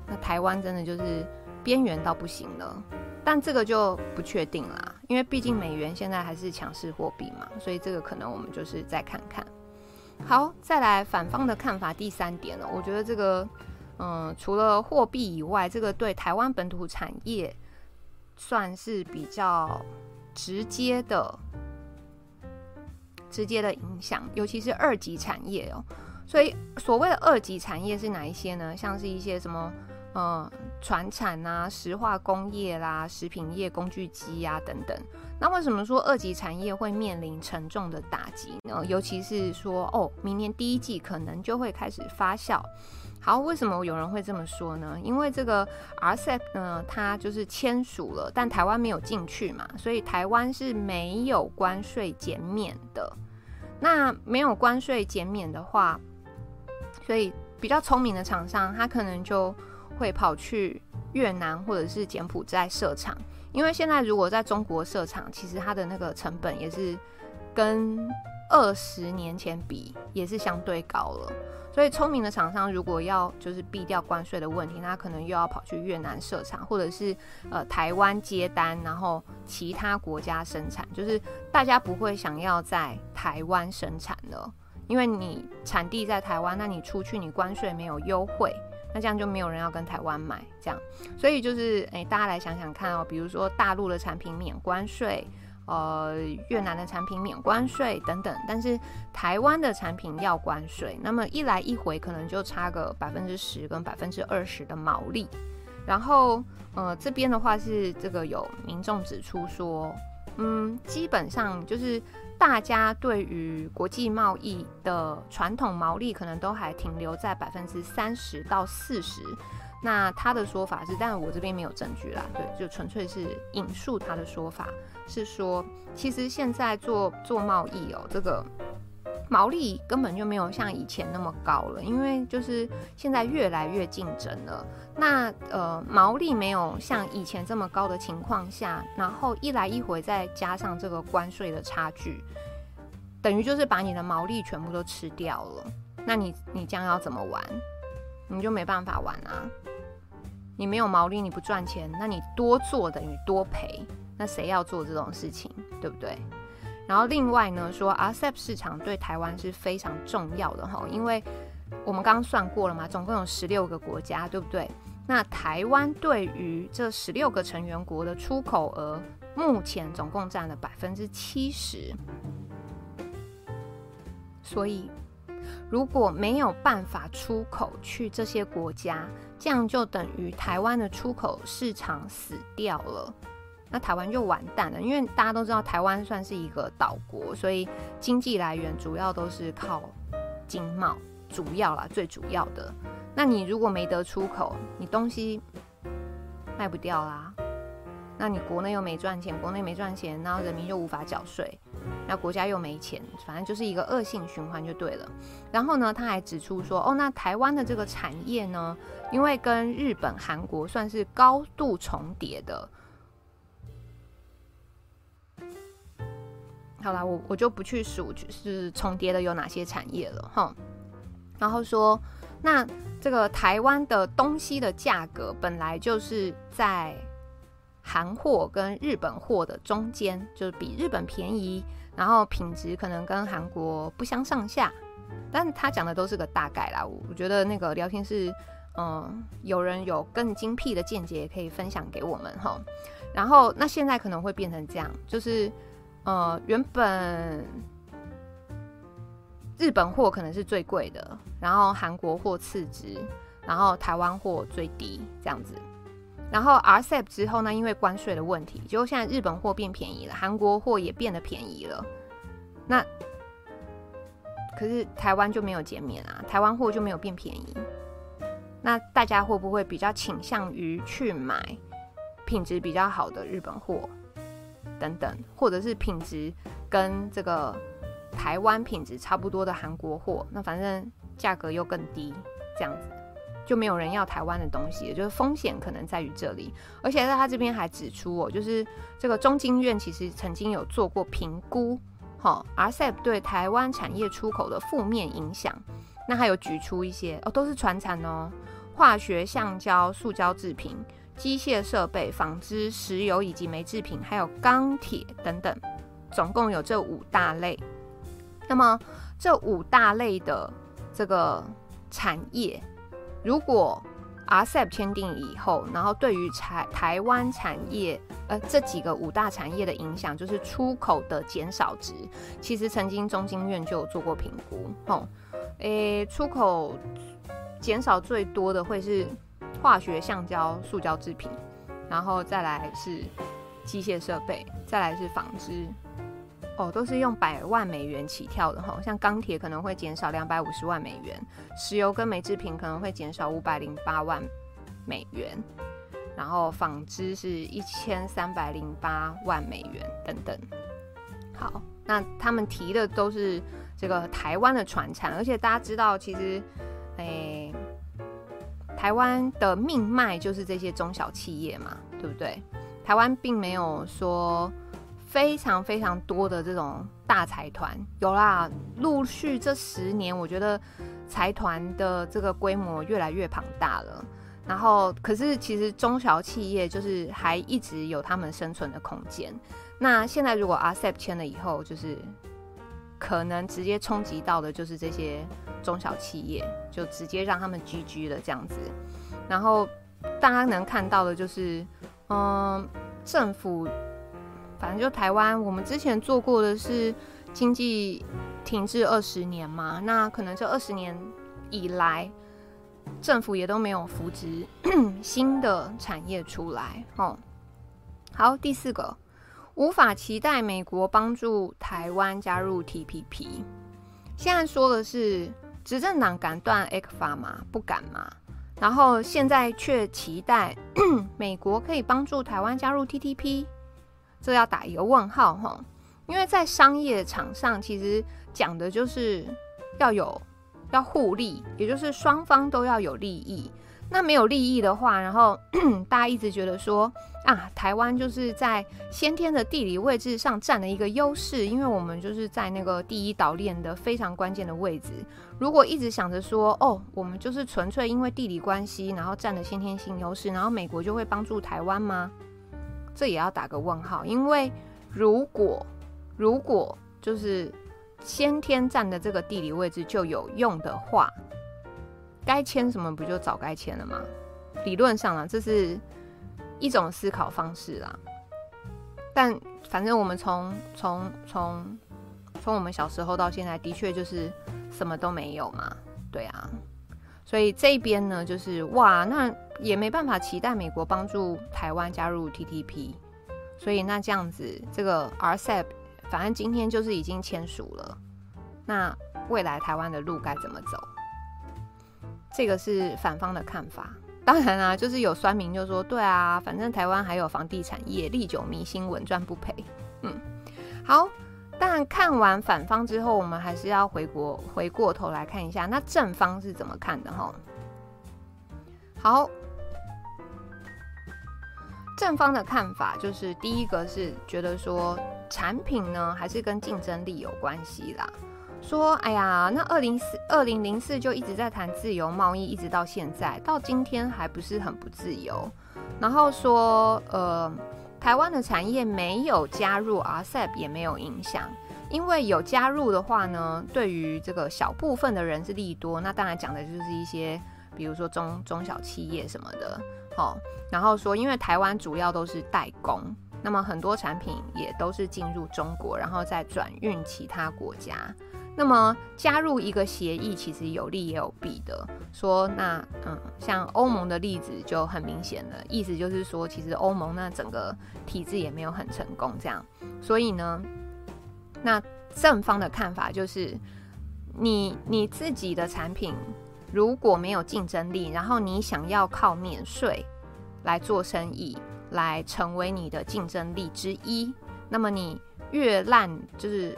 那台湾真的就是边缘到不行了。但这个就不确定啦，因为毕竟美元现在还是强势货币嘛，所以这个可能我们就是再看看。好，再来反方的看法，第三点呢。我觉得这个，嗯，除了货币以外，这个对台湾本土产业算是比较直接的、直接的影响，尤其是二级产业哦。所以，所谓的二级产业是哪一些呢？像是一些什么，嗯，船产啊、石化工业啦、食品业、工具机啊等等。那为什么说二级产业会面临沉重的打击呢？尤其是说，哦，明年第一季可能就会开始发酵。好，为什么有人会这么说呢？因为这个 RCEP 呢，它就是签署了，但台湾没有进去嘛，所以台湾是没有关税减免的。那没有关税减免的话，所以比较聪明的厂商，他可能就会跑去越南或者是柬埔寨设厂，因为现在如果在中国设厂，其实它的那个成本也是跟二十年前比也是相对高了。所以聪明的厂商如果要就是避掉关税的问题，那可能又要跑去越南设厂，或者是呃台湾接单，然后其他国家生产，就是大家不会想要在台湾生产了。因为你产地在台湾，那你出去你关税没有优惠，那这样就没有人要跟台湾买，这样，所以就是诶，大家来想想看哦，比如说大陆的产品免关税，呃，越南的产品免关税等等，但是台湾的产品要关税，那么一来一回可能就差个百分之十跟百分之二十的毛利，然后呃这边的话是这个有民众指出说，嗯，基本上就是。大家对于国际贸易的传统毛利可能都还停留在百分之三十到四十，那他的说法是，但我这边没有证据啦，对，就纯粹是引述他的说法，是说其实现在做做贸易哦，这个。毛利根本就没有像以前那么高了，因为就是现在越来越竞争了。那呃，毛利没有像以前这么高的情况下，然后一来一回再加上这个关税的差距，等于就是把你的毛利全部都吃掉了。那你你将要怎么玩？你就没办法玩啊！你没有毛利，你不赚钱，那你多做等于多赔。那谁要做这种事情，对不对？然后另外呢，说 RCEP 市场对台湾是非常重要的哈，因为我们刚刚算过了嘛，总共有十六个国家，对不对？那台湾对于这十六个成员国的出口额，目前总共占了百分之七十。所以如果没有办法出口去这些国家，这样就等于台湾的出口市场死掉了。那台湾就完蛋了，因为大家都知道台湾算是一个岛国，所以经济来源主要都是靠经贸，主要啦，最主要的。那你如果没得出口，你东西卖不掉啦，那你国内又没赚钱，国内没赚钱，然后人民就无法缴税，那国家又没钱，反正就是一个恶性循环就对了。然后呢，他还指出说，哦，那台湾的这个产业呢，因为跟日本、韩国算是高度重叠的。好啦，我我就不去数，就是重叠的有哪些产业了哈。然后说，那这个台湾的东西的价格本来就是在韩货跟日本货的中间，就是比日本便宜，然后品质可能跟韩国不相上下。但他讲的都是个大概啦，我觉得那个聊天室，嗯，有人有更精辟的见解，可以分享给我们哈。然后那现在可能会变成这样，就是。呃，原本日本货可能是最贵的，然后韩国货次之，然后台湾货最低这样子。然后 RCEP 之后呢，因为关税的问题，结果现在日本货变便宜了，韩国货也变得便宜了。那可是台湾就没有减免啊，台湾货就没有变便宜。那大家会不会比较倾向于去买品质比较好的日本货？等等，或者是品质跟这个台湾品质差不多的韩国货，那反正价格又更低，这样子就没有人要台湾的东西，就是风险可能在于这里。而且在他这边还指出哦，就是这个中经院其实曾经有做过评估，哈，RCEP 对台湾产业出口的负面影响，那还有举出一些哦，都是传产哦，化学、橡胶、塑胶制品。机械设备、纺织、石油以及煤制品，还有钢铁等等，总共有这五大类。那么这五大类的这个产业，如果 RCEP 签订以后，然后对于台台湾产业，呃，这几个五大产业的影响，就是出口的减少值。其实曾经中经院就有做过评估，吼，诶，出口减少最多的会是化学、橡胶、塑胶制品，然后再来是机械设备，再来是纺织。哦，都是用百万美元起跳的哈，像钢铁可能会减少两百五十万美元，石油跟煤制品可能会减少五百零八万美元，然后纺织是一千三百零八万美元等等。好，那他们提的都是这个台湾的传产，而且大家知道，其实，诶，台湾的命脉就是这些中小企业嘛，对不对？台湾并没有说。非常非常多的这种大财团有啦，陆续这十年，我觉得财团的这个规模越来越庞大了。然后，可是其实中小企业就是还一直有他们生存的空间。那现在如果 RCEP 签了以后，就是可能直接冲击到的就是这些中小企业，就直接让他们 GG 了这样子。然后大家能看到的就是，嗯，政府。反正就台湾，我们之前做过的是经济停滞二十年嘛，那可能这二十年以来，政府也都没有扶植新的产业出来。哦，好，第四个，无法期待美国帮助台湾加入 TPP。现在说的是执政党敢断 ECFA 吗？不敢嘛。然后现在却期待 美国可以帮助台湾加入 TTP。这要打一个问号哈，因为在商业场上，其实讲的就是要有要互利，也就是双方都要有利益。那没有利益的话，然后 大家一直觉得说啊，台湾就是在先天的地理位置上占了一个优势，因为我们就是在那个第一岛链的非常关键的位置。如果一直想着说哦，我们就是纯粹因为地理关系，然后占了先天性优势，然后美国就会帮助台湾吗？这也要打个问号，因为如果如果就是先天占的这个地理位置就有用的话，该签什么不就早该签了吗？理论上啊，这是一种思考方式啦。但反正我们从从从从我们小时候到现在，的确就是什么都没有嘛，对啊。所以这边呢，就是哇，那也没办法期待美国帮助台湾加入 TTP。所以那这样子，这个 RCEP 反正今天就是已经签署了。那未来台湾的路该怎么走？这个是反方的看法。当然啊，就是有酸民就说，对啊，反正台湾还有房地产业，历久弥新，稳赚不赔。嗯，好。但看完反方之后，我们还是要回国回过头来看一下，那正方是怎么看的哈？好，正方的看法就是第一个是觉得说产品呢还是跟竞争力有关系啦。说哎呀，那二零四二零零四就一直在谈自由贸易，一直到现在到今天还不是很不自由。然后说呃。台湾的产业没有加入 RCEP 也没有影响，因为有加入的话呢，对于这个小部分的人是利多。那当然讲的就是一些，比如说中中小企业什么的，好。然后说，因为台湾主要都是代工，那么很多产品也都是进入中国，然后再转运其他国家。那么加入一个协议，其实有利也有弊的。说那嗯，像欧盟的例子就很明显了，意思就是说，其实欧盟那整个体制也没有很成功这样。所以呢，那正方的看法就是，你你自己的产品如果没有竞争力，然后你想要靠免税来做生意，来成为你的竞争力之一，那么你越烂就是。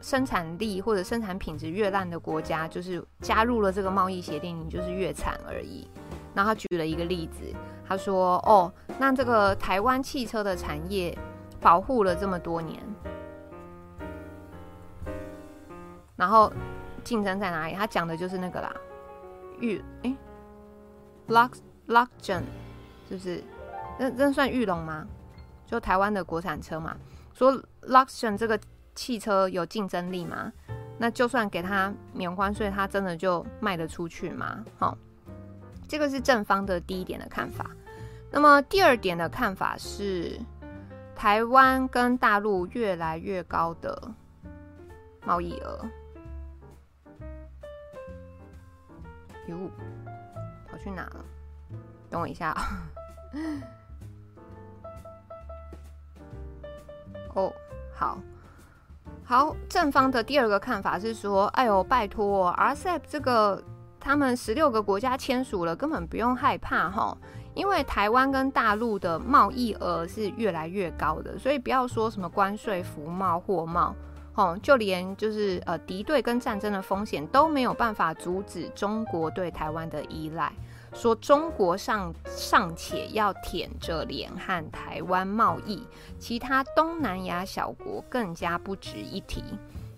生产力或者生产品质越烂的国家，就是加入了这个贸易协定，你就是越惨而已。然后他举了一个例子，他说：“哦，那这个台湾汽车的产业保护了这么多年，然后竞争在哪里？他讲的就是那个啦，玉哎，Lux Luxgen，是不是？那那算玉龙吗？就台湾的国产车嘛。说 Luxgen 这个。”汽车有竞争力吗？那就算给他免关税，他真的就卖得出去吗？好，这个是正方的第一点的看法。那么第二点的看法是，台湾跟大陆越来越高的贸易额。哟，跑去哪了？等我一下啊。哦，好，好，正方的第二个看法是说，哎呦，拜托，RCEP 这个他们十六个国家签署了，根本不用害怕哈，因为台湾跟大陆的贸易额是越来越高的，所以不要说什么关税、服贸、货贸，哦，就连就是呃敌对跟战争的风险都没有办法阻止中国对台湾的依赖。说中国尚尚且要舔着脸和台湾贸易，其他东南亚小国更加不值一提。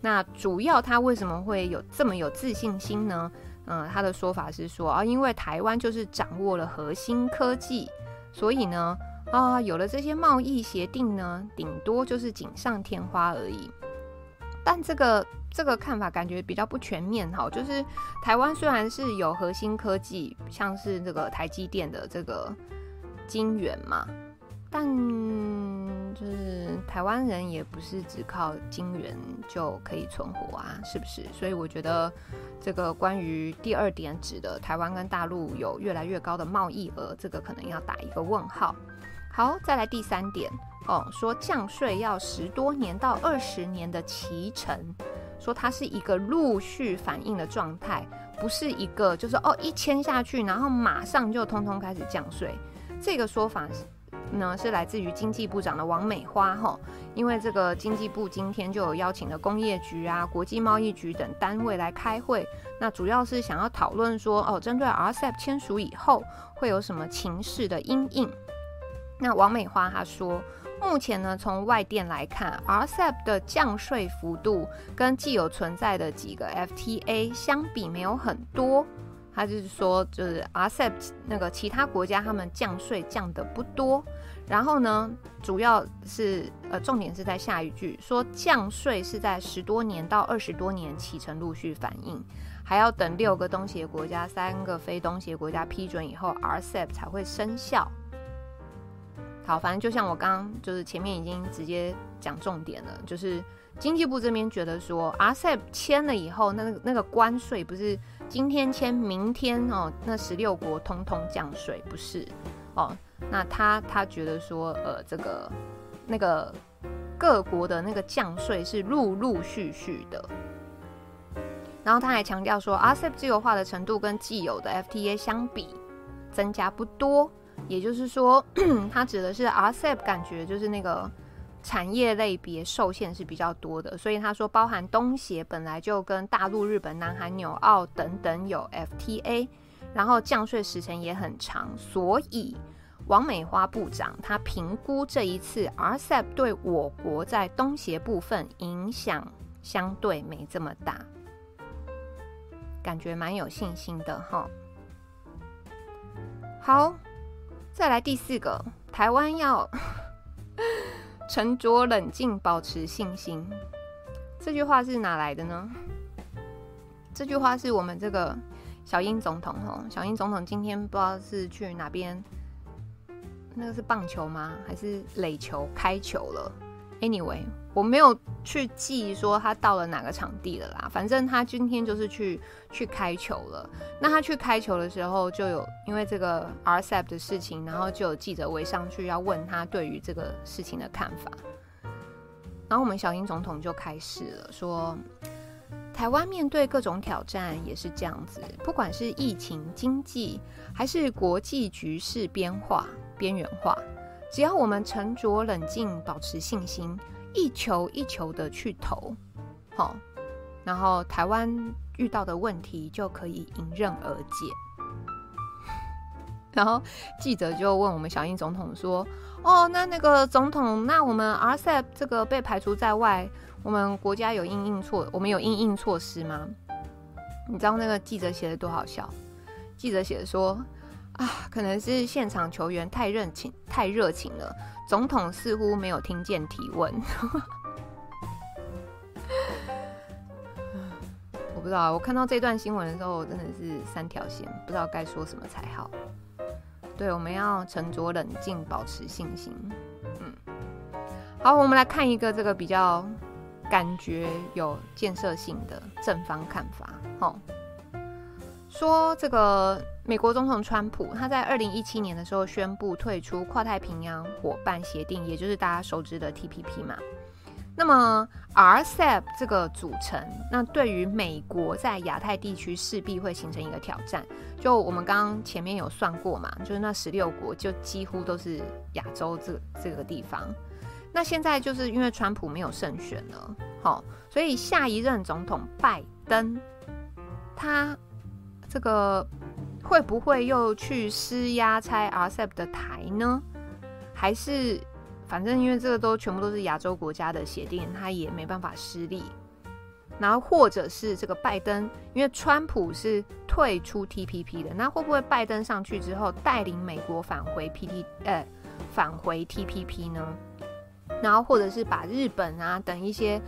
那主要他为什么会有这么有自信心呢？嗯，他的说法是说啊，因为台湾就是掌握了核心科技，所以呢啊，有了这些贸易协定呢，顶多就是锦上添花而已。但这个。这个看法感觉比较不全面哈，就是台湾虽然是有核心科技，像是这个台积电的这个晶圆嘛，但就是台湾人也不是只靠晶圆就可以存活啊，是不是？所以我觉得这个关于第二点指的台湾跟大陆有越来越高的贸易额，这个可能要打一个问号。好，再来第三点哦，说降税要十多年到二十年的期程。说它是一个陆续反应的状态，不是一个就是哦一签下去，然后马上就通通开始降税。这个说法呢是来自于经济部长的王美花哈，因为这个经济部今天就有邀请了工业局啊、国际贸易局等单位来开会，那主要是想要讨论说哦，针对 RCEP 签署以后会有什么情势的因应。那王美花她说。目前呢，从外电来看，RCEP 的降税幅度跟既有存在的几个 FTA 相比没有很多。他就是说，就是 RCEP 那个其他国家他们降税降得不多。然后呢，主要是呃重点是在下一句，说降税是在十多年到二十多年启程陆续反应，还要等六个东协国家、三个非东协国家批准以后，RCEP 才会生效。好，反正就像我刚刚就是前面已经直接讲重点了，就是经济部这边觉得说，RCEP 签了以后，那个那个关税不是今天签，明天哦，那十六国通通降税，不是哦？那他他觉得说，呃，这个那个各国的那个降税是陆陆续续的，然后他还强调说，RCEP 自由化的程度跟既有的 FTA 相比，增加不多。也就是说，它指的是 RCEP，感觉就是那个产业类别受限是比较多的，所以他说包含东协本来就跟大陆、日本、南韩、纽澳等等有 FTA，然后降税时程也很长，所以王美花部长他评估这一次 RCEP 对我国在东协部分影响相对没这么大，感觉蛮有信心的哈。好。再来第四个，台湾要 沉着冷静，保持信心。这句话是哪来的呢？这句话是我们这个小英总统哦，小英总统今天不知道是去哪边，那个是棒球吗？还是垒球开球了？Anyway，我没有去记说他到了哪个场地了啦。反正他今天就是去去开球了。那他去开球的时候，就有因为这个 RCEP 的事情，然后就有记者围上去要问他对于这个事情的看法。然后我们小英总统就开始了说，台湾面对各种挑战也是这样子，不管是疫情、经济，还是国际局势变化、边缘化。只要我们沉着冷静，保持信心，一球一球的去投，好，然后台湾遇到的问题就可以迎刃而解。然后记者就问我们小英总统说：“哦，那那个总统，那我们 rs 这个被排除在外，我们国家有因应措，我们有因应措施吗？”你知道那个记者写的多好笑？记者写的说。啊，可能是现场球员太热情、太热情了。总统似乎没有听见提问，我不知道。我看到这段新闻的时候，真的是三条线，不知道该说什么才好。对，我们要沉着冷静，保持信心。嗯，好，我们来看一个这个比较感觉有建设性的正方看法。哦。说这个美国总统川普，他在二零一七年的时候宣布退出跨太平洋伙伴协定，也就是大家熟知的 TPP 嘛。那么 RCEP 这个组成，那对于美国在亚太地区势必会形成一个挑战。就我们刚刚前面有算过嘛，就是那十六国就几乎都是亚洲这这个地方。那现在就是因为川普没有胜选了，好，所以下一任总统拜登，他这个会不会又去施压拆 RCEP 的台呢？还是？反正因为这个都全部都是亚洲国家的协定，他也没办法施力。然后或者是这个拜登，因为川普是退出 TPP 的，那会不会拜登上去之后带领美国返回 PT 呃返回 TPP 呢？然后或者是把日本啊等一些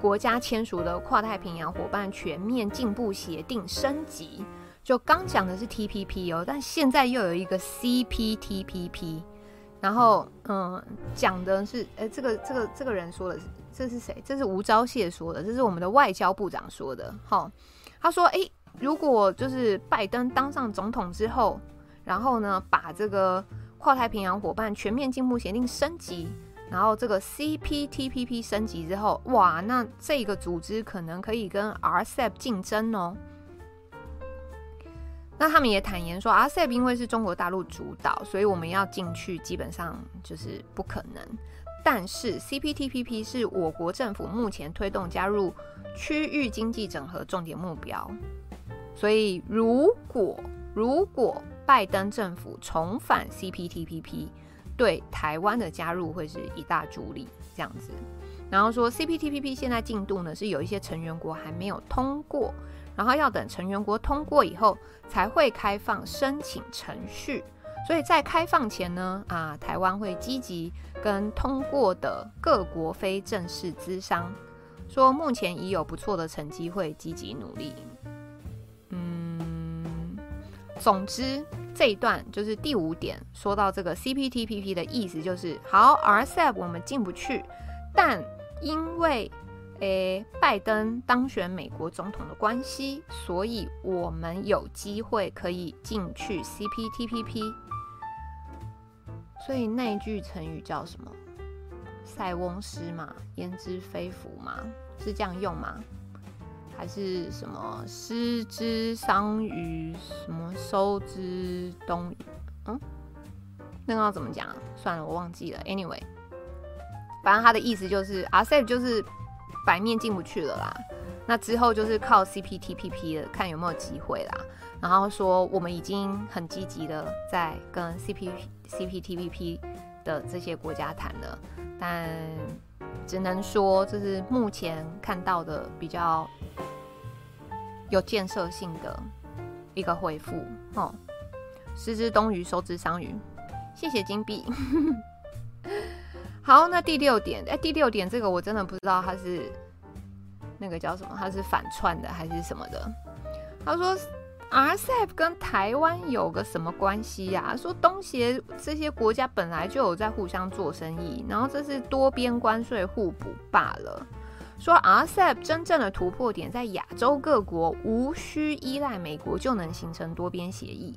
国家签署的跨太平洋伙伴全面进步协定升级？就刚讲的是 TPP 哦，但现在又有一个 CPTPP。然后，嗯，讲的是，哎，这个这个这个人说的是，这是谁？这是吴钊燮说的，这是我们的外交部长说的。好，他说，哎，如果就是拜登当上总统之后，然后呢，把这个跨太平洋伙伴全面进步协定升级，然后这个 CPTPP 升级之后，哇，那这个组织可能可以跟 RCEP 竞争哦。那他们也坦言说，RCEP 因为是中国大陆主导，所以我们要进去基本上就是不可能。但是 CPTPP 是我国政府目前推动加入区域经济整合重点目标，所以如果如果拜登政府重返 CPTPP，对台湾的加入会是一大助力。这样子，然后说 CPTPP 现在进度呢是有一些成员国还没有通过。然后要等成员国通过以后，才会开放申请程序。所以在开放前呢，啊，台湾会积极跟通过的各国非正式资商，说目前已有不错的成绩，会积极努力。嗯，总之这一段就是第五点，说到这个 CPTPP 的意思就是，好，RCEP 我们进不去，但因为诶，拜登当选美国总统的关系，所以我们有机会可以进去 CPTPP。所以那句成语叫什么？塞翁失马，焉知非福嘛？是这样用吗？还是什么失之桑榆，什么收之东隅？嗯，那个要怎么讲？算了，我忘记了。Anyway，反正他的意思就是，RCEP 就是。白面进不去了啦，那之后就是靠 CPTPP 了，看有没有机会啦。然后说我们已经很积极的在跟 CP CPTPP 的这些国家谈了，但只能说这是目前看到的比较有建设性的一个回复哦。失之东隅，收之桑榆，谢谢金币。好，那第六点，哎、第六点这个我真的不知道他是那个叫什么，他是反串的还是什么的？他说 RCEP 跟台湾有个什么关系呀、说东协这些国家本来就有在互相做生意，然后这是多边关税互补罢了。说 RCEP 真正的突破点在亚洲各国无需依赖美国就能形成多边协议，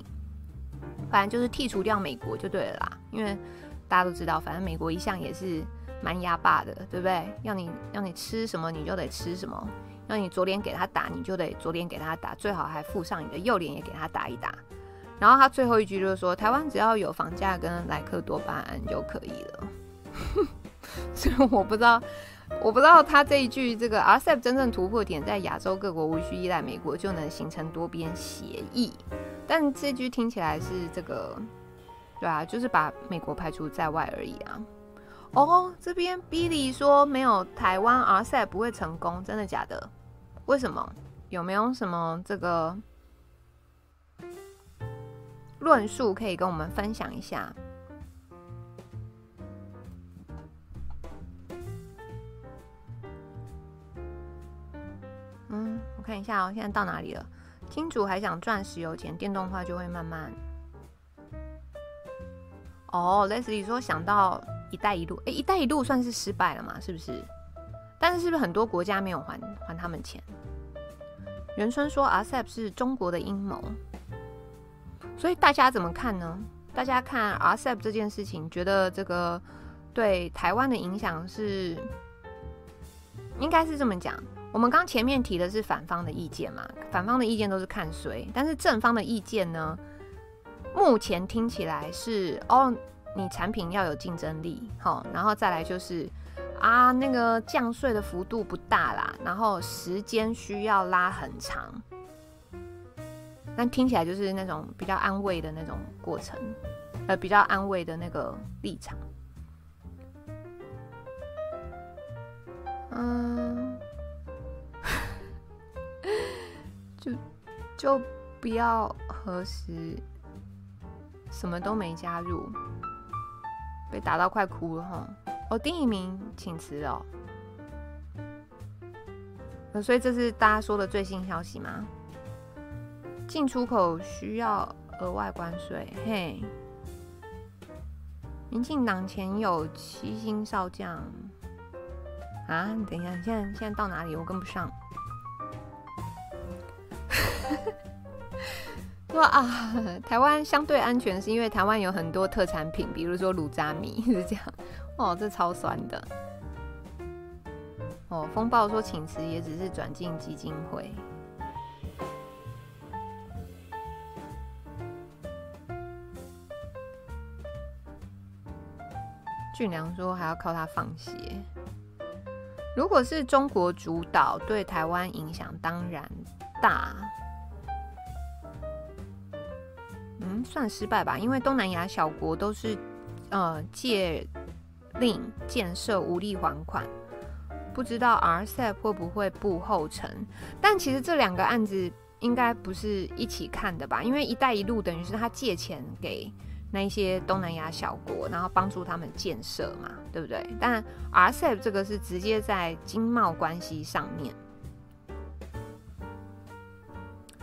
反正就是剔除掉美国就对了啦，因为。大家都知道，反正美国一向也是蛮压霸的，对不对？要你要你吃什么，你就得吃什么；要你左脸给他打，你就得左脸给他打，最好还附上你的右脸也给他打一打。然后他最后一句就是说，台湾只要有房价跟莱克多巴胺就可以了。所以我不知道，我不知道他这一句这个 RCEP 真正突破点在亚洲各国无需依赖美国就能形成多边协议，但这句听起来是这个。对啊，就是把美国排除在外而已啊。哦，这边 Billy 说没有台湾 RCEP 不会成功，真的假的？为什么？有没有什么这个论述可以跟我们分享一下？嗯，我看看一下哦，现在到哪里了？金主还想赚石油钱，电动化就会慢慢。哦，Leslie 说想到“一带一路”，哎，“一带一路”算是失败了嘛？是不是？但是是不是很多国家没有还还他们钱？元春说 RCEP 是中国的阴谋，所以大家怎么看呢？大家看 RCEP 这件事情，觉得这个对台湾的影响是，应该是这么讲。我们刚前面提的是反方的意见嘛，反方的意见都是看谁，但是正方的意见呢，目前听起来是哦，你产品要有竞争力，好，然后再来就是啊，那个降税的幅度不大啦，然后时间需要拉很长，但听起来就是那种比较安慰的那种过程，呃，比较安慰的那个立场，嗯。就就不要核实，什么都没加入，被打到快哭了哈！哦、第一名请辞哦，所以这是大家说的最新消息吗？进出口需要额外关税，嘿！民进党前有七星少将啊？你等一下，你现在现在到哪里？我跟不上。说啊，台湾相对安全，是因为台湾有很多特产品，比如说鲁渣米 是这样。哦，这超酸的。哦，风暴说请辞也只是转进基金会。俊良说还要靠他放血。如果是中国主导，对台湾影响当然大。算失败吧，因为东南亚小国都是呃借令建设无力还款，不知道 RCEP 会不会步后尘。但其实这两个案子应该不是一起看的吧？因为“一带一路”等于是他借钱给那些东南亚小国，然后帮助他们建设嘛，对不对？但 RCEP 这个是直接在经贸关系上面。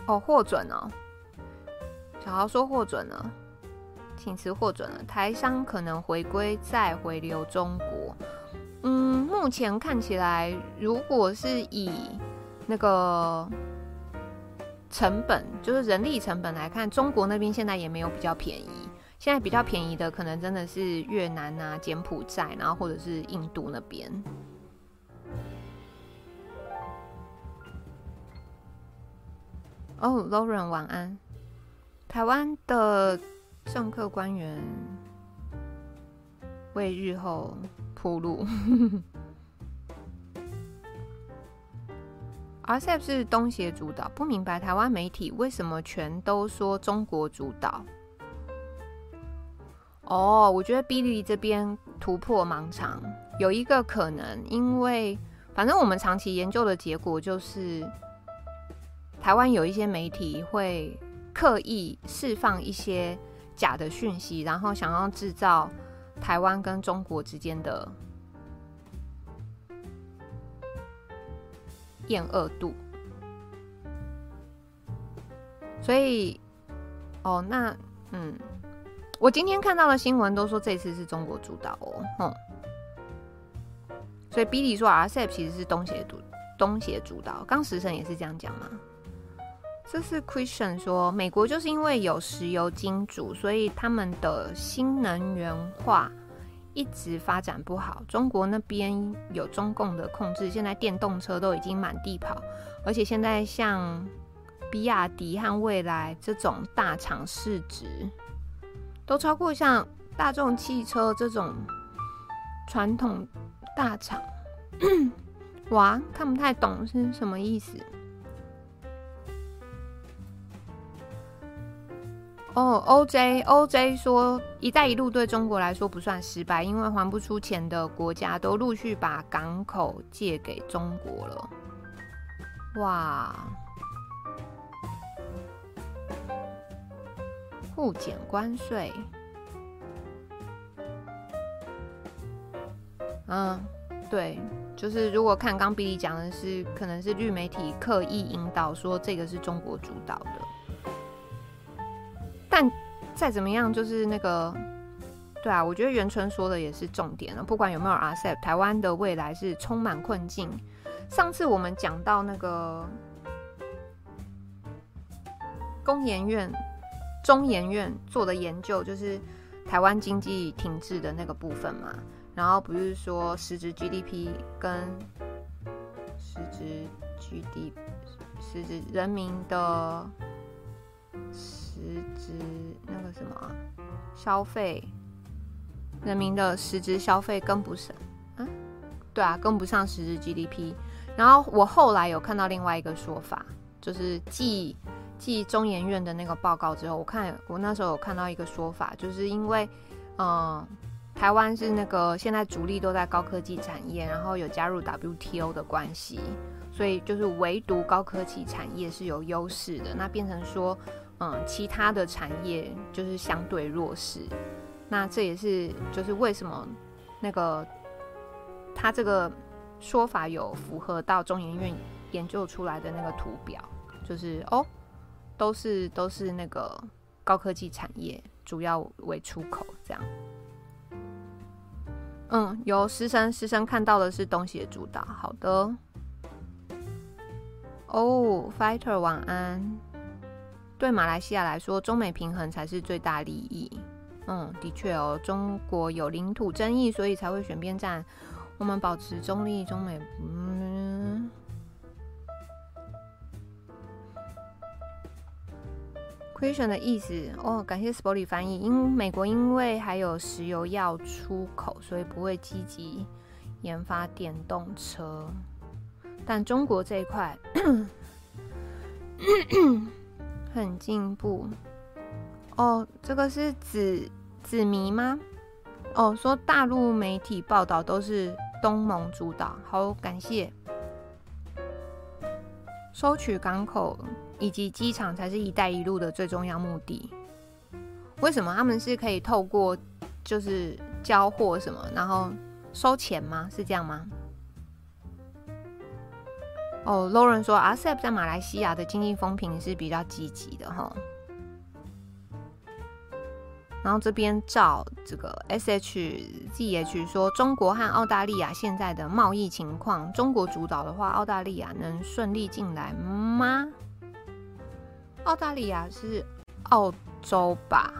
哦，获准哦。小豪说获准了，请辞获准了，台商可能回归再回流中国。嗯，目前看起来，如果是以那个成本，就是人力成本来看，中国那边现在也没有比较便宜。现在比较便宜的，可能真的是越南啊、柬埔寨，然后或者是印度那边。哦，Lauren，晚安。台湾的政客官员为日后铺路。RCEP 是东协主导，不明白台湾媒体为什么全都说中国主导。哦，我觉得 Billy 这边突破盲肠，有一个可能，因为反正我们长期研究的结果就是，台湾有一些媒体会。刻意释放一些假的讯息，然后想要制造台湾跟中国之间的厌恶度。所以，哦，那嗯，我今天看到的新闻都说这次是中国主导哦，哼。所以 b i l 说 RCEP 其实是东协主东协主导，刚时辰也是这样讲嘛。这是 Christian 说，美国就是因为有石油金主，所以他们的新能源化一直发展不好。中国那边有中共的控制，现在电动车都已经满地跑，而且现在像比亚迪和蔚来这种大厂市值都超过像大众汽车这种传统大厂。哇，看不太懂是什么意思？哦、，O J OJ 说，一带一路对中国来说不算失败，因为还不出钱的国家都陆续把港口借给中国了。哇，互减关税，嗯，对，就是如果看刚比利讲的是，可能是绿媒体刻意引导说这个是中国主导的，但再怎么样，就是那个，对啊，我觉得元春说的也是重点了。不管有没有 RCEP，台湾的未来是充满困境。上次我们讲到那个工研院、中研院做的研究，就是台湾经济停滞的那个部分嘛。然后不是说实质 GDP 跟实质 GDP、实质人民的实质那个什么消费，人民的实质消费跟不上，嗯，对啊，跟不上实质 GDP。然后我后来有看到另外一个说法，就是继继中研院的那个报告之后，我看我那时候有看到一个说法，就是因为嗯。台湾是那个现在主力都在高科技产业，然后有加入 WTO 的关系，所以就是唯独高科技产业是有优势的。那变成说，嗯，其他的产业就是相对弱势。那这也是就是为什么那个他这个说法有符合到中研院研究出来的那个图表，就是哦，都是都是那个高科技产业主要为出口这样。嗯，有师生师生看到的是东西的主导，好的。哦、，Fighter 晚安。对马来西亚来说，中美平衡才是最大利益。嗯，的确哦，中国有领土争议，所以才会选边站。我们保持中立，中美嗯。Question 的意思哦，感谢 Spory 翻译。因美国因为还有石油要出口，所以不会积极研发电动车。但中国这一块 很进步。哦，这个是子子迷吗？哦，说大陆媒体报道都是东盟主导。好，感谢。收取港口。以及机场才是一带一路的最重要目的。为什么他们是可以透过就是交货什么，然后收钱吗？是这样吗？哦，Lauren 说，RCEP 在马来西亚的经济风评是比较积极的哈。然后这边照这个 SHZH 说，中国和澳大利亚现在的贸易情况，中国主导的话，澳大利亚能顺利进来吗？澳大利亚是澳洲吧？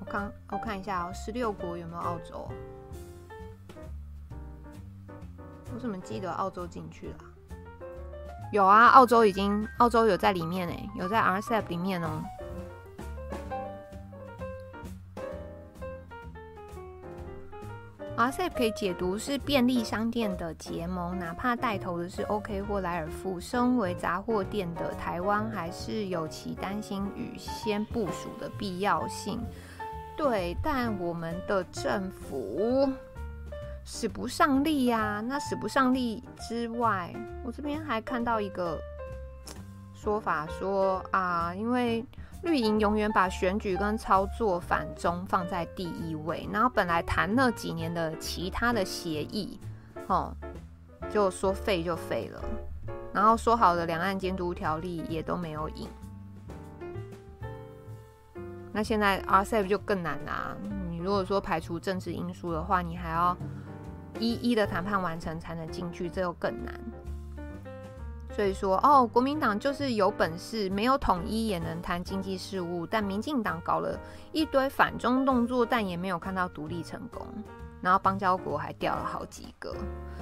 我看我看一下哦，十六国有没有澳洲？我怎么记得澳洲进去了？有啊，澳洲已经澳洲有在里面呢，有在 RCEP 里面哦。RCEP 可以解读是便利商店的结盟，哪怕带头的是 OK 或莱尔富。身为杂货店的台湾，还是有其担心与先部署的必要性。对，但我们的政府使不上力呀、啊。那使不上力之外，我这边还看到一个说法说啊，因为。绿营永远把选举跟操作反中放在第一位，然后本来谈了几年的其他的协议，哦，就说废就废了，然后说好的两岸监督条例也都没有赢。那现在 RCEP 就更难啦。你如果说排除政治因素的话，你还要一一的谈判完成才能进去，这又更难。所以说，哦，国民党就是有本事，没有统一也能谈经济事务，但民进党搞了一堆反中动作，但也没有看到独立成功。然后邦交国还掉了好几个，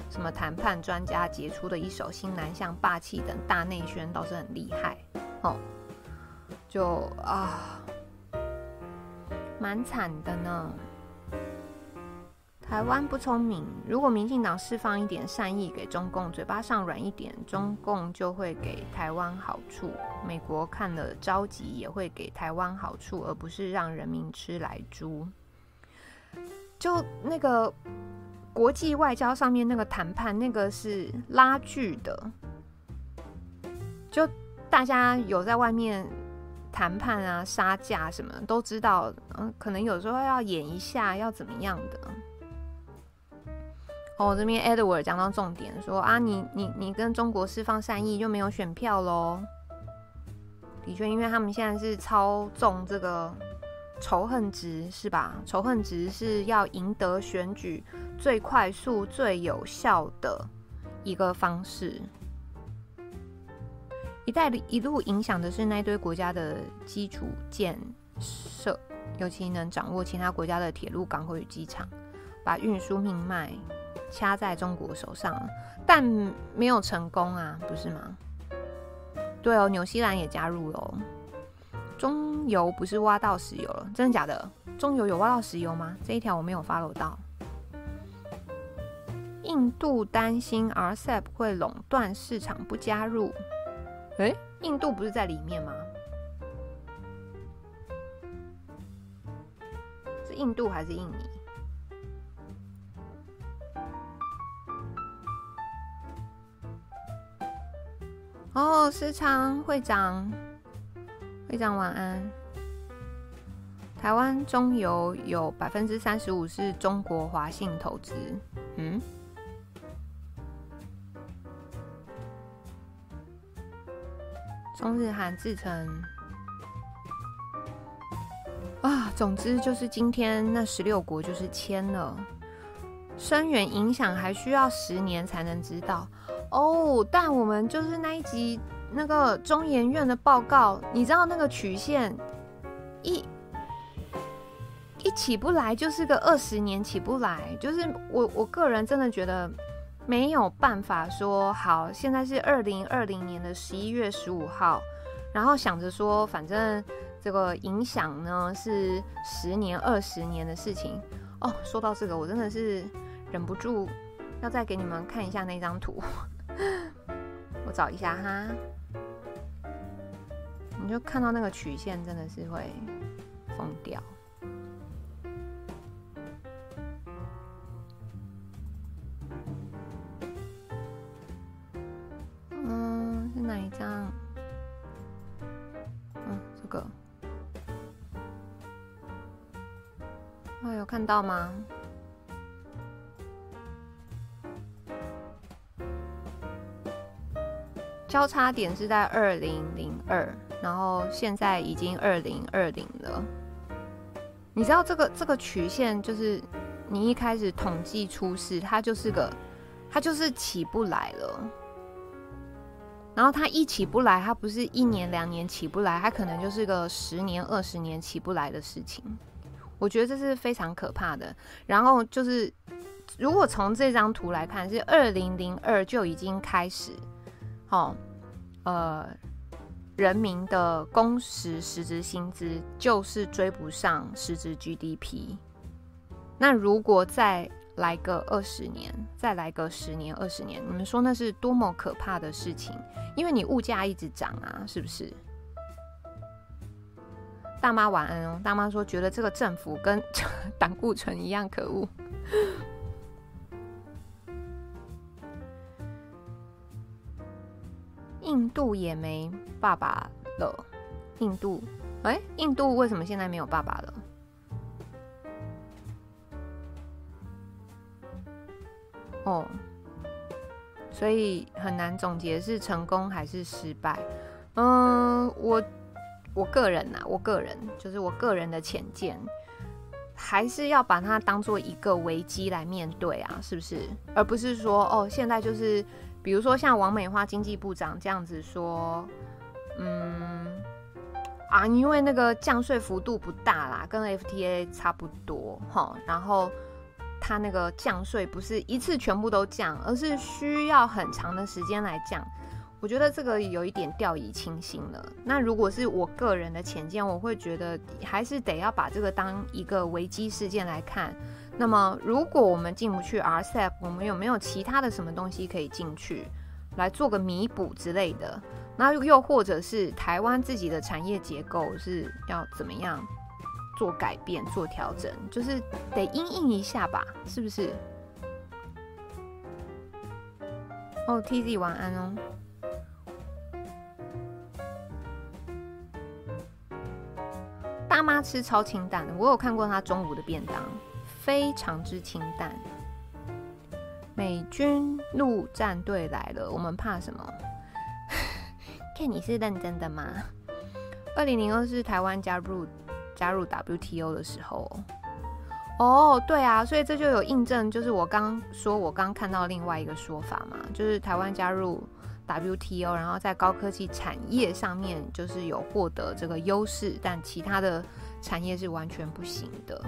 什么谈判专家杰出的一手新南向霸气等大内宣倒是很厉害，哦，就啊，蛮惨的呢。台湾不聪明，如果民进党释放一点善意给中共，嘴巴上软一点，中共就会给台湾好处。美国看了着急，也会给台湾好处，而不是让人民吃来猪。就那个国际外交上面那个谈判，那个是拉锯的。就大家有在外面谈判啊、杀价什么，都知道，嗯，可能有时候要演一下，要怎么样的。哦，这边 Edward 讲到重点，说啊，你你你跟中国释放善意就没有选票喽。的确，因为他们现在是操纵这个仇恨值，是吧？仇恨值是要赢得选举最快速、最有效的一个方式。一带一路影响的是那堆国家的基础建设，尤其能掌握其他国家的铁路、港口与机场，把运输命脉。掐在中国手上，但没有成功啊，不是吗？对哦，纽西兰也加入了。中油不是挖到石油了，真的假的？中油有挖到石油吗？这一条我没有 follow 到。印度担心 RCEP 会垄断市场，不加入。诶，印度不是在里面吗？是印度还是印尼？哦，时常会长，会长晚安。台湾中油有百分之三十五是中国华信投资，嗯。中日韩制成啊，总之就是今天那十六国就是签了，深远影响还需要十年才能知道。哦但我们就是那一集那个中研院的报告，你知道那个曲线一一起不来就是个二十年起不来，就是我我个人真的觉得没有办法说好，现在是二零二零年的十一月十五号，然后想着说反正这个影响呢是十年二十年的事情哦。说到这个，我真的是忍不住要再给你们看一下那张图。我找一下哈，你就看到那个曲线真的是会疯掉。嗯，是哪一张？嗯，这个。哦，有看到吗？交叉点是在二零零二，然后现在已经二零二零了。你知道这个这个曲线，就是你一开始统计出事，它就是个，它就是起不来了。然后它一起不来，它不是一年两年起不来，它可能就是个十年二十年起不来的事情。我觉得这是非常可怕的。然后就是，如果从这张图来看，是二零零二就已经开始。哦，呃，人民的工时实质薪资就是追不上实质 GDP。那如果再来个二十年，再来个十年、二十年，你们说那是多么可怕的事情？因为你物价一直涨啊，是不是？大妈晚安哦，大妈说觉得这个政府跟 胆固醇一样可恶。印度也没爸爸了。印度，哎、印度为什么现在没有爸爸了？哦，所以很难总结是成功还是失败。嗯，我我个人呐，我个人就是我个人的浅见，还是要把它当做一个危机来面对啊，是不是？而不是说哦，现在就是。比如说像王美花经济部长这样子说，嗯啊，因为那个降税幅度不大啦，跟 FTA 差不多齁，然后他那个降税不是一次全部都降，而是需要很长的时间来降。我觉得这个有一点掉以轻心了。那如果是我个人的浅见，我会觉得还是得要把这个当一个危机事件来看。那么，如果我们进不去 RCEP，我们有没有其他的什么东西可以进去，来做个弥补之类的？那又或者是台湾自己的产业结构是要怎么样做改变、做调整？就是得因应一下吧，是不是？哦，TZ 晚安哦。大妈吃超清淡的，我有看过她中午的便当。非常之清淡，美军陆战队来了，我们怕什么？看你是认真的吗？二零零二是台湾加入加入 WTO 的时候。哦，对啊，所以这就有印证，就是我刚说，我刚看到另外一个说法嘛，就是台湾加入 WTO，然后在高科技产业上面就是有获得这个优势，但其他的产业是完全不行的。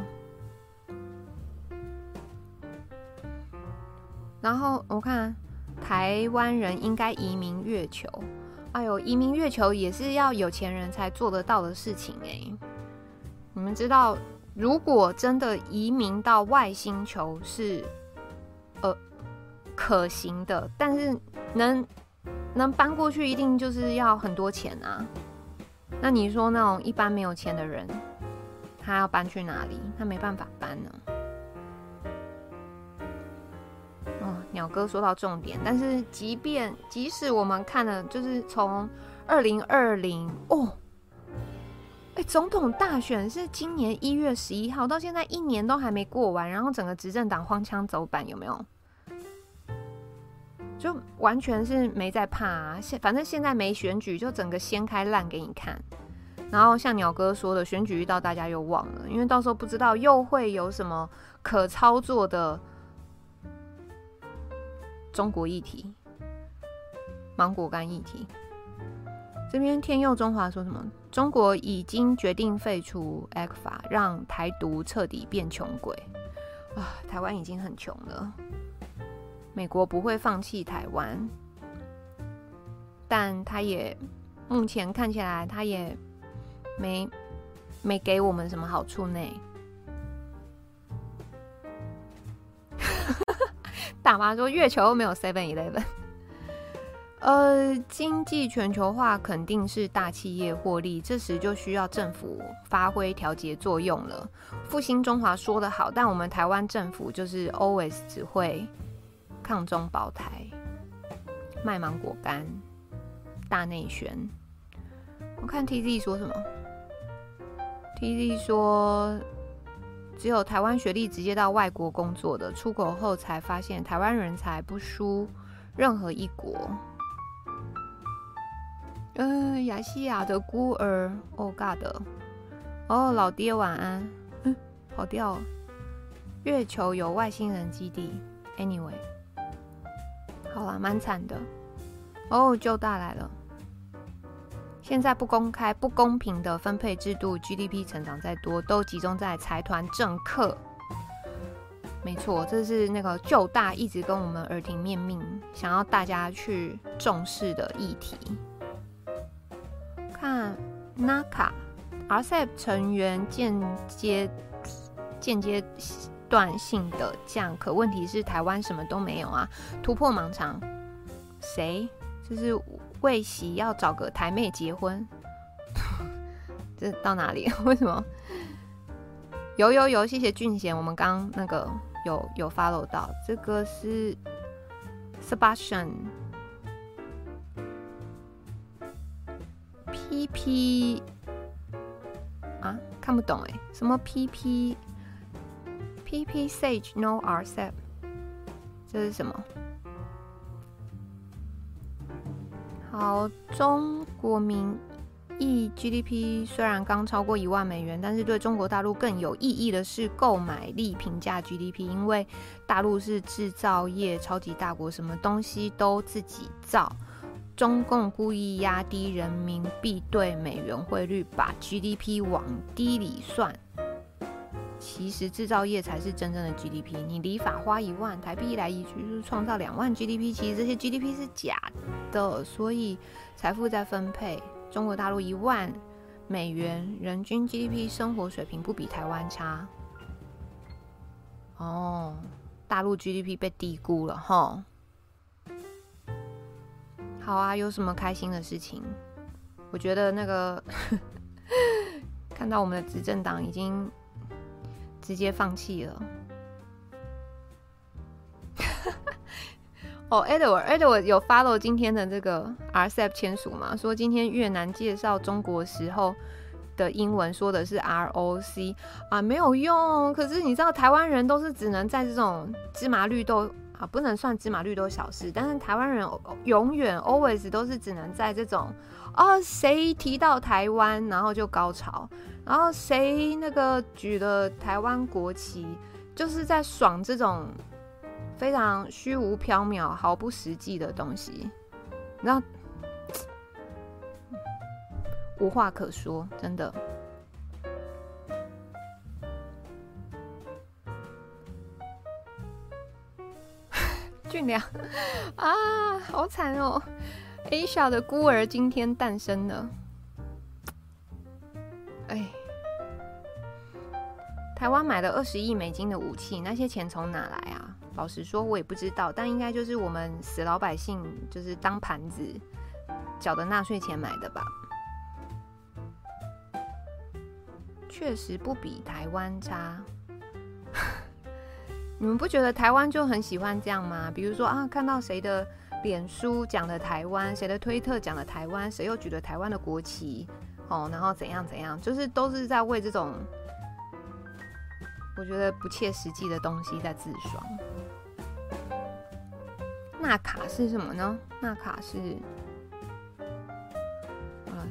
然后我看台湾人应该移民月球，哎呦，移民月球也是要有钱人才做得到的事情欸。你们知道，如果真的移民到外星球是呃可行的，但是能能搬过去，一定就是要很多钱啊。那你说那种一般没有钱的人，他要搬去哪里？他没办法搬呢。鸟哥说到重点，但是即便即使我们看了，就是从二零二零哦，哎，总统大选是今年一月十一号，到现在一年都还没过完，然后整个执政党荒腔走板，有没有？就完全是没在怕啊，现反正现在没选举，就整个掀开烂给你看。然后像鸟哥说的，选举遇到，大家又忘了，因为到时候不知道又会有什么可操作的。中国议题，芒果干议题。这边天佑中华说什么？中国已经决定废除 ECFA，让台独彻底变穷鬼啊！台湾已经很穷了，美国不会放弃台湾，但他也目前看起来，他也没没给我们什么好处呢。大妈说：“月球没有 Seven Eleven。”呃，经济全球化肯定是大企业获利，这时就需要政府发挥调节作用了。复兴中华说得好，但我们台湾政府就是 always 只会抗中保台，卖芒果干，大内宣。我看 TZ 说什么？TZ 说。只有台湾学历直接到外国工作的，出国后才发现台湾人才不输任何一国。嗯、亚细亚的孤儿，Oh God，哦，老爹晚安。嗯，跑掉。月球有外星人基地。Anyway，好啦，蛮惨的。哦，就大来了。现在不公开、不公平的分配制度，GDP 成长再多，都集中在财团政客。没错，这是那个旧大一直跟我们耳提面命，想要大家去重视的议题。看 NACA RCEP 成员间接间接断性的降，可问题是台湾什么都没有啊，突破盲肠。谁？这是。为喜要找个台妹结婚，这到哪里？为什么？有有有，谢谢俊贤，我们刚那个有有 follow 到，这个是 Sebastian PP 啊，看不懂哎，什么 PP PP Sage No RCEP，这是什么？好，中国民意 GDP 虽然刚超过一万美元，但是对中国大陆更有意义的是购买力平价 GDP，因为大陆是制造业超级大国，什么东西都自己造。中共故意压低人民币对美元汇率，把 GDP 往低里算。其实制造业才是真正的 GDP。你理法花一万台币一来一去，就是创造两万 GDP。其实这些 GDP 是假的，所以财富在分配。中国大陆一万美元人均 GDP 生活水平不比台湾差。哦，大陆 GDP 被低估了哈。好啊，有什么开心的事情？我觉得那个 看到我们的执政党已经。直接放弃了。哦、oh，Edward，Edward 有 follow 今天的这个 RCEP 签署吗？说今天越南介绍中国时候的英文说的是 ROC 啊，没有用。可是你知道台湾人都是只能在这种芝麻绿豆啊，不能算芝麻绿豆小事。但是台湾人永远 always 都是只能在这种啊，谁提到台湾，然后就高潮，然后谁那个举了台湾国旗，就是在爽这种非常虚无缥缈、毫不实际的东西，然后 无话可说，真的。俊良 啊，好惨哦！A 小的孤儿今天诞生了。哎，台湾买了二十亿美金的武器，那些钱从哪来啊？老实说，我也不知道，但应该就是我们死老百姓就是当盘子缴的纳税钱买的吧。确实不比台湾差。你们不觉得台湾就很喜欢这样吗？比如说啊，看到谁的脸书讲了台湾，谁的推特讲了台湾，谁又举了台湾的国旗，哦，然后怎样怎样，就是都是在为这种我觉得不切实际的东西在自爽。纳卡是什么呢？纳卡是啊，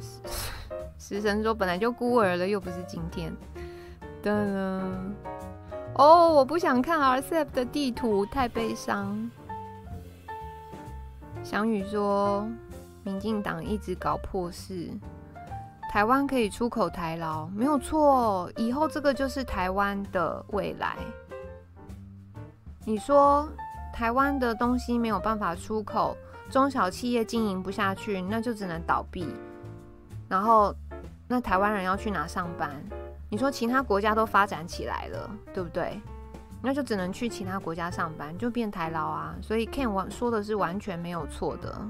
食神说本来就孤儿了，又不是今天。噔噔。哦我不想看 RCEP 的地图，太悲伤。翔宇说，民进党一直搞破事，台湾可以出口台劳，没有错，以后这个就是台湾的未来。你说台湾的东西没有办法出口，中小企业经营不下去，那就只能倒闭。然后，那台湾人要去哪上班？你说其他国家都发展起来了，对不对？那就只能去其他国家上班，就变台劳啊。所以 Ken 说的是完全没有错的。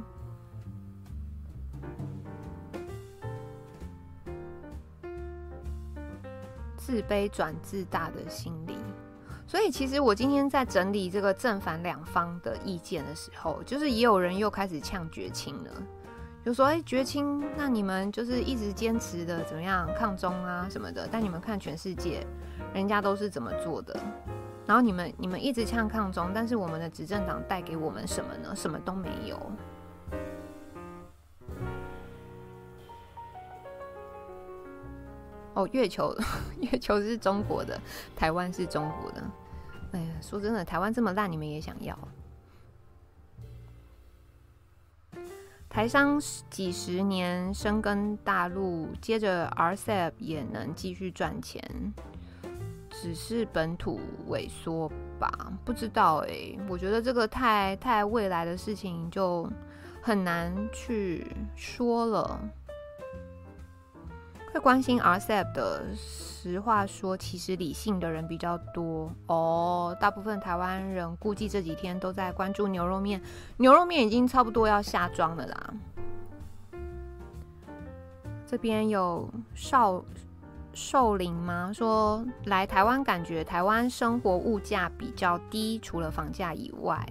自卑转自大的心理。所以其实我今天在整理这个正反两方的意见的时候，就是也有人又开始呛绝亲了。就说：“哎、绝亲，那你们就是一直坚持的怎么样抗中啊什么的？但你们看全世界，人家都是怎么做的？然后你们你们一直呛抗中，但是我们的执政党带给我们什么呢？什么都没有。哦，月球，月球是中国的，台湾是中国的。哎呀，说真的，台湾这么烂，你们也想要？”台商几十年深耕大陆，接着 RCEP 也能继续赚钱，只是本土萎缩吧？不知道哎、我觉得这个太太未来的事情就很难去说了。会关心 RCEP 的，实话说，其实理性的人比较多哦。大部分台湾人估计这几天都在关注牛肉面，牛肉面已经差不多要下庄了啦。这边有少寿林吗？说来台湾感觉台湾生活物价比较低，除了房价以外，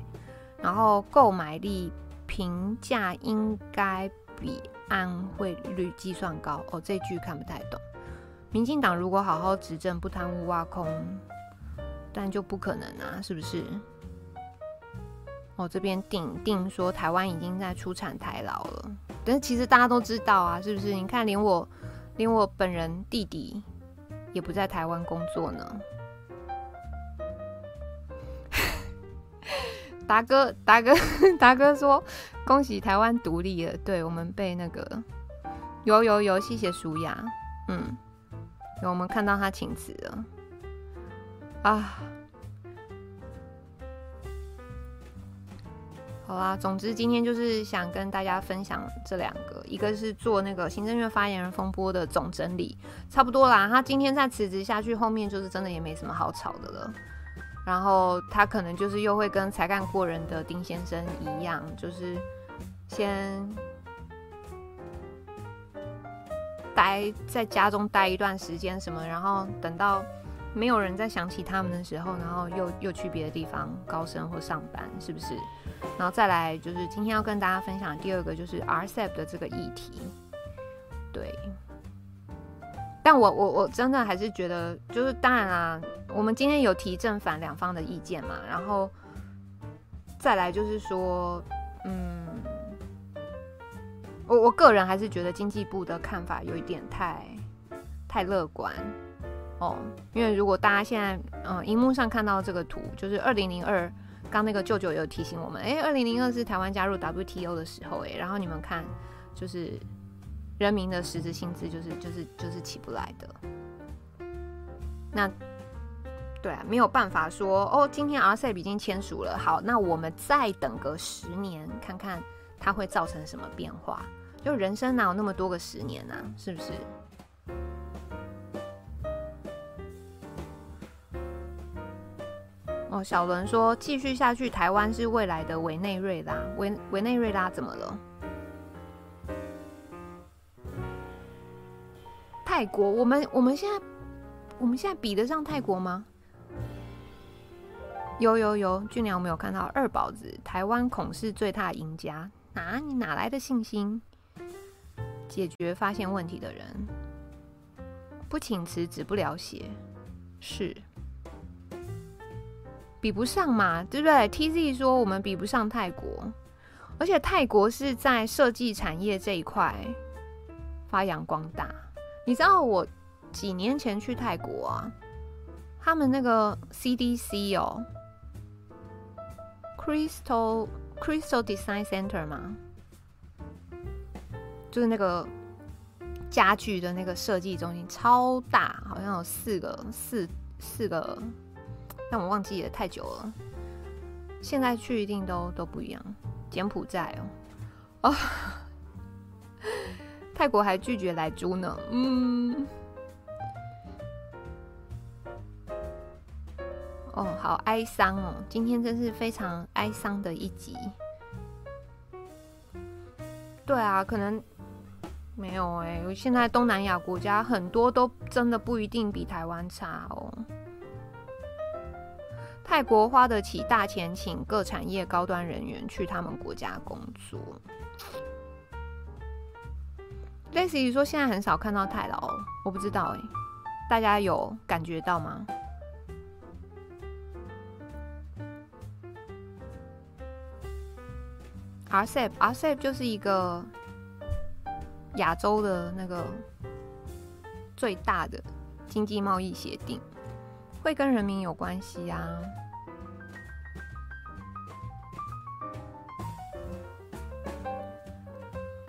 然后购买力平价应该比。按汇率计算高哦，这句看不太懂。民进党如果好好执政，不贪污挖空，但就不可能啊，是不是？哦，这边定定说台湾已经在出产台劳了，但是其实大家都知道啊，是不是？你看，连我连我本人弟弟也不在台湾工作呢。达哥，达哥，达哥说：“恭喜台湾独立了。”对，我们被那个有有有，谢谢舒雅，嗯，有我们看到他请辞了啊。好啦，总之今天就是想跟大家分享这两个，一个是做那个行政院发言人风波的总整理，差不多啦。他今天再辞职下去，后面就是真的也没什么好吵的了。然后他可能就是又会跟才干过人的丁先生一样，就是先待在家中待一段时间什么，然后等到没有人再想起他们的时候，然后又又去别的地方高升或上班，是不是？然后再来就是今天要跟大家分享第二个就是 RCEP 的这个议题，对。但我我我真的还是觉得，就是当然啦，我们今天有提正反两方的意见嘛，然后再来就是说，嗯，我我个人还是觉得经济部的看法有一点太太乐观哦，因为如果大家现在嗯荧幕上看到这个图，就是二零零二，刚那个舅舅有提醒我们，哎，二零零二是台湾加入 WTO 的时候，哎，然后你们看，就是人民的实质薪资就是就是就是起不来的，那。对啊，没有办法说哦，今天 RCEP 已经签署了，好，那我们再等个十年，看看它会造成什么变化。就人生哪有那么多个十年呢？啊？是不是？哦，小伦说继续下去，台湾是未来的委内瑞拉。委委内瑞拉怎么了？泰国？我们我们现在我们现在比得上泰国吗？有有有，俊良，我没有看到二宝子，台湾恐是最大赢家。啊，你哪来的信心？解决发现问题的人，不请辞止不了血，是比不上嘛？对不对？TZ 说我们比不上泰国，而且泰国是在设计产业这一块发扬光大。你知道我几年前去泰国啊，他们那个 CDC 哦。Crystal Crystal Design Center 吗？就是那个家具的那个设计中心，超大，好像有四个四四个，但我忘记了，太久了。现在去一定都都不一样。柬埔寨哦，哦，泰国还拒绝来租呢，嗯。哦，好哀伤哦！今天真是非常哀伤的一集。对啊，可能没有哎、现在东南亚国家很多都真的不一定比台湾差哦。泰国花得起大钱请各产业高端人员去他们国家工作。类似于说，现在很少看到泰劳，我不知道哎、大家有感觉到吗？RCEP，RCEP 就是一个亚洲的那个最大的经济贸易协定，会跟人民有关系啊。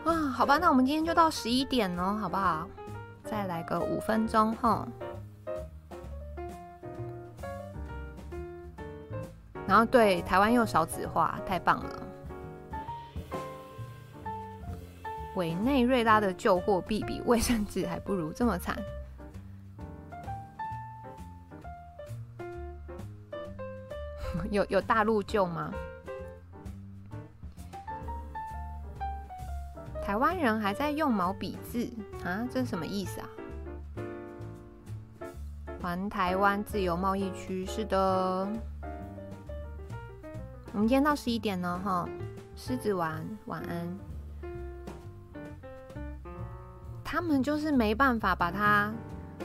啊，好吧，那我们今天就到十一点哦，好不好？再来个五分钟哈。然后对台湾又少子化，太棒了。委内瑞拉的旧货币比卫生纸还不如，这么惨。有有大陆旧吗？台湾人还在用毛笔字啊？这是什么意思啊？环台湾自由贸易区，是的。我们今天到十一点呢，哈，狮子丸晚安。他们就是没办法把它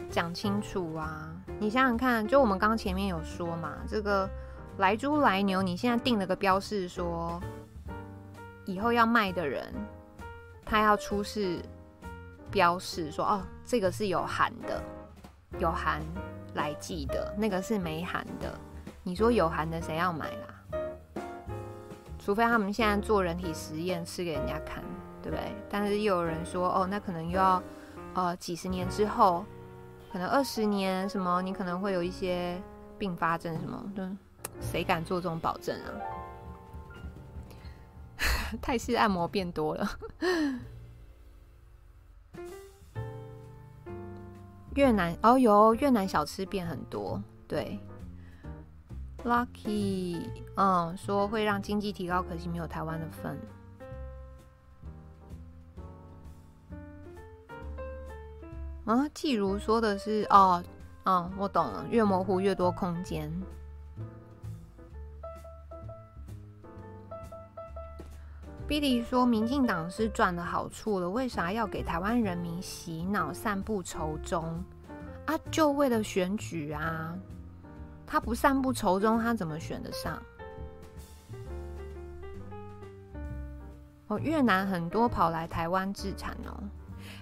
讲清楚啊！你想想看，就我们刚前面有说嘛，这个来猪来牛，你现在定了个标示，说以后要卖的人，他要出示标示，说哦，这个是有含的，有含来记的，那个是没含的。你说有含的，谁要买啦？除非他们现在做人体实验，吃给人家看。对不对？但是又有人说，哦，那可能又要，呃，几十年之后，可能二十年什么，你可能会有一些并发症什么的，谁敢做这种保证啊？泰式按摩变多了，越南哦有越南小吃变很多，对，Lucky，嗯，说会让经济提高，可惜没有台湾的份。啊，季如说的是哦，嗯，我懂了，越模糊越多空间。Billy 说，民进党是赚了好处了，为啥要给台湾人民洗脑、散布仇中啊？就为了选举啊？他不散布仇中，他怎么选得上？哦，越南很多跑来台湾置产哦。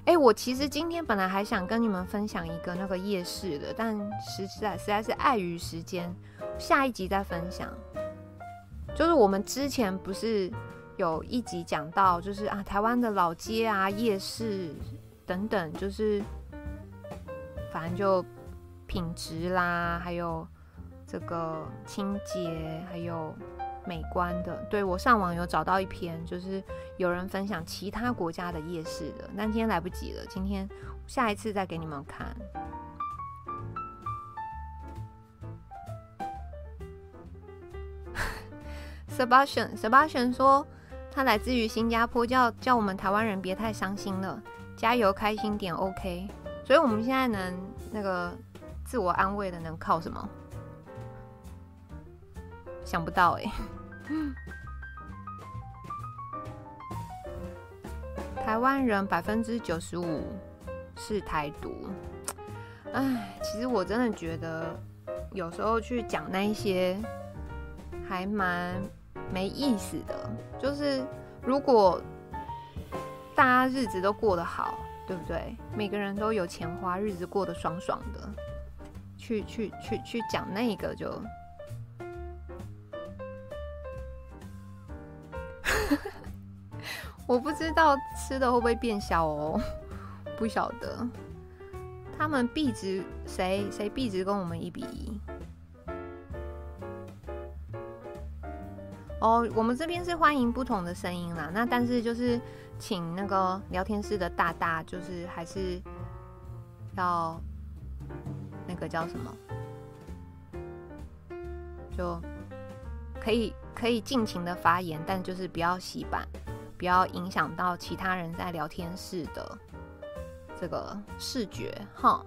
哎，我其实今天本来还想跟你们分享一个那个夜市的，但实在实在是碍于时间，下一集再分享。就是我们之前不是有一集讲到，就是啊，台湾的老街啊、夜市等等，就是反正就品质啦，还有这个清洁，还有。美观的，对，我上网有找到一篇，就是有人分享其他国家的夜市的，但今天来不及了，今天下一次再给你们看。Sebastian，Sebastian 说他来自于新加坡，叫叫我们台湾人别太伤心了，加油，开心点，OK。所以我们现在能那个自我安慰的，能靠什么？想不到哎、欸，台湾人百分之九十五是台独，哎，其实我真的觉得有时候去讲那一些还蛮没意思的。就是如果大家日子都过得好，对不对？每个人都有钱花，日子过得爽爽的，去去去去讲那个就。我不知道吃的会不会变小哦，不晓得。他们币值谁谁币值跟我们一比一？哦，我们这边是欢迎不同的声音啦。那但是就是请那个聊天室的大大，就是还是要那个叫什么，就可以可以尽情的发言，但就是不要洗版。不要影响到其他人在聊天室的这个视觉，哈。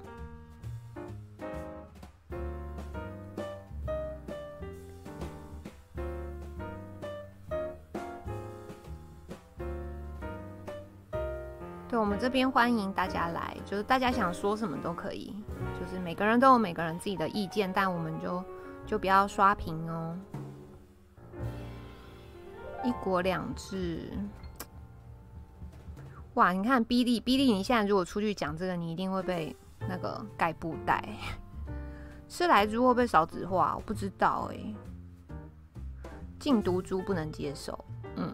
对，我们这边欢迎大家来，就是大家想说什么都可以，就是每个人都有每个人自己的意见，但我们就就不要刷屏哦。一国两制。哇，你看 B 利 B 利，你现在如果出去讲这个，你一定会被那个盖布袋。吃来猪会不会少子化？我不知道哎、禁毒猪不能接受，嗯，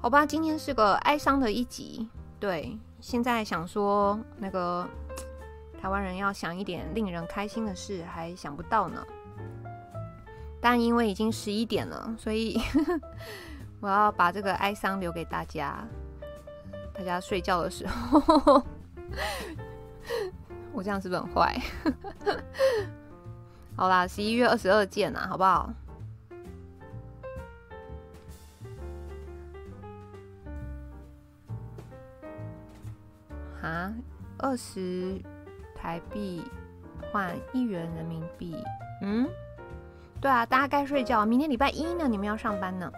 好吧，今天是个哀伤的一集。对，现在想说那个 台湾人要想一点令人开心的事，还想不到呢。但因为已经十一点了，所以 我要把这个哀伤留给大家。大家睡觉的时候，我这样是不是很坏？好啦，十一月二十二见啊，好不好？啊，二十台币换一元人民币，嗯，对啊，大家该睡觉，明天礼拜一呢，你们要上班呢。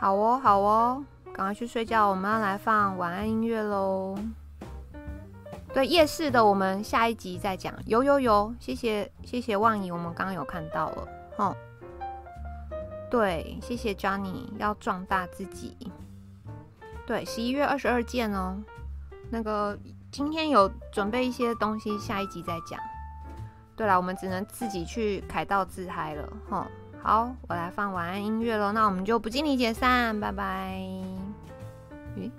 好哦，好哦，赶快去睡觉。我们要来放晚安音乐喽。对，夜市的，我们下一集再讲。有有有，谢谢谢谢望仪，我们刚刚有看到了。哦，对，谢谢 Johnny，要壮大自己。对，十一月二十二见哦。那个今天有准备一些东西，下一集再讲。对了，我们只能自己去凯道自嗨了。吼。好，我来放晚安音乐喽。那我们就不敬礼解散，拜拜。咦？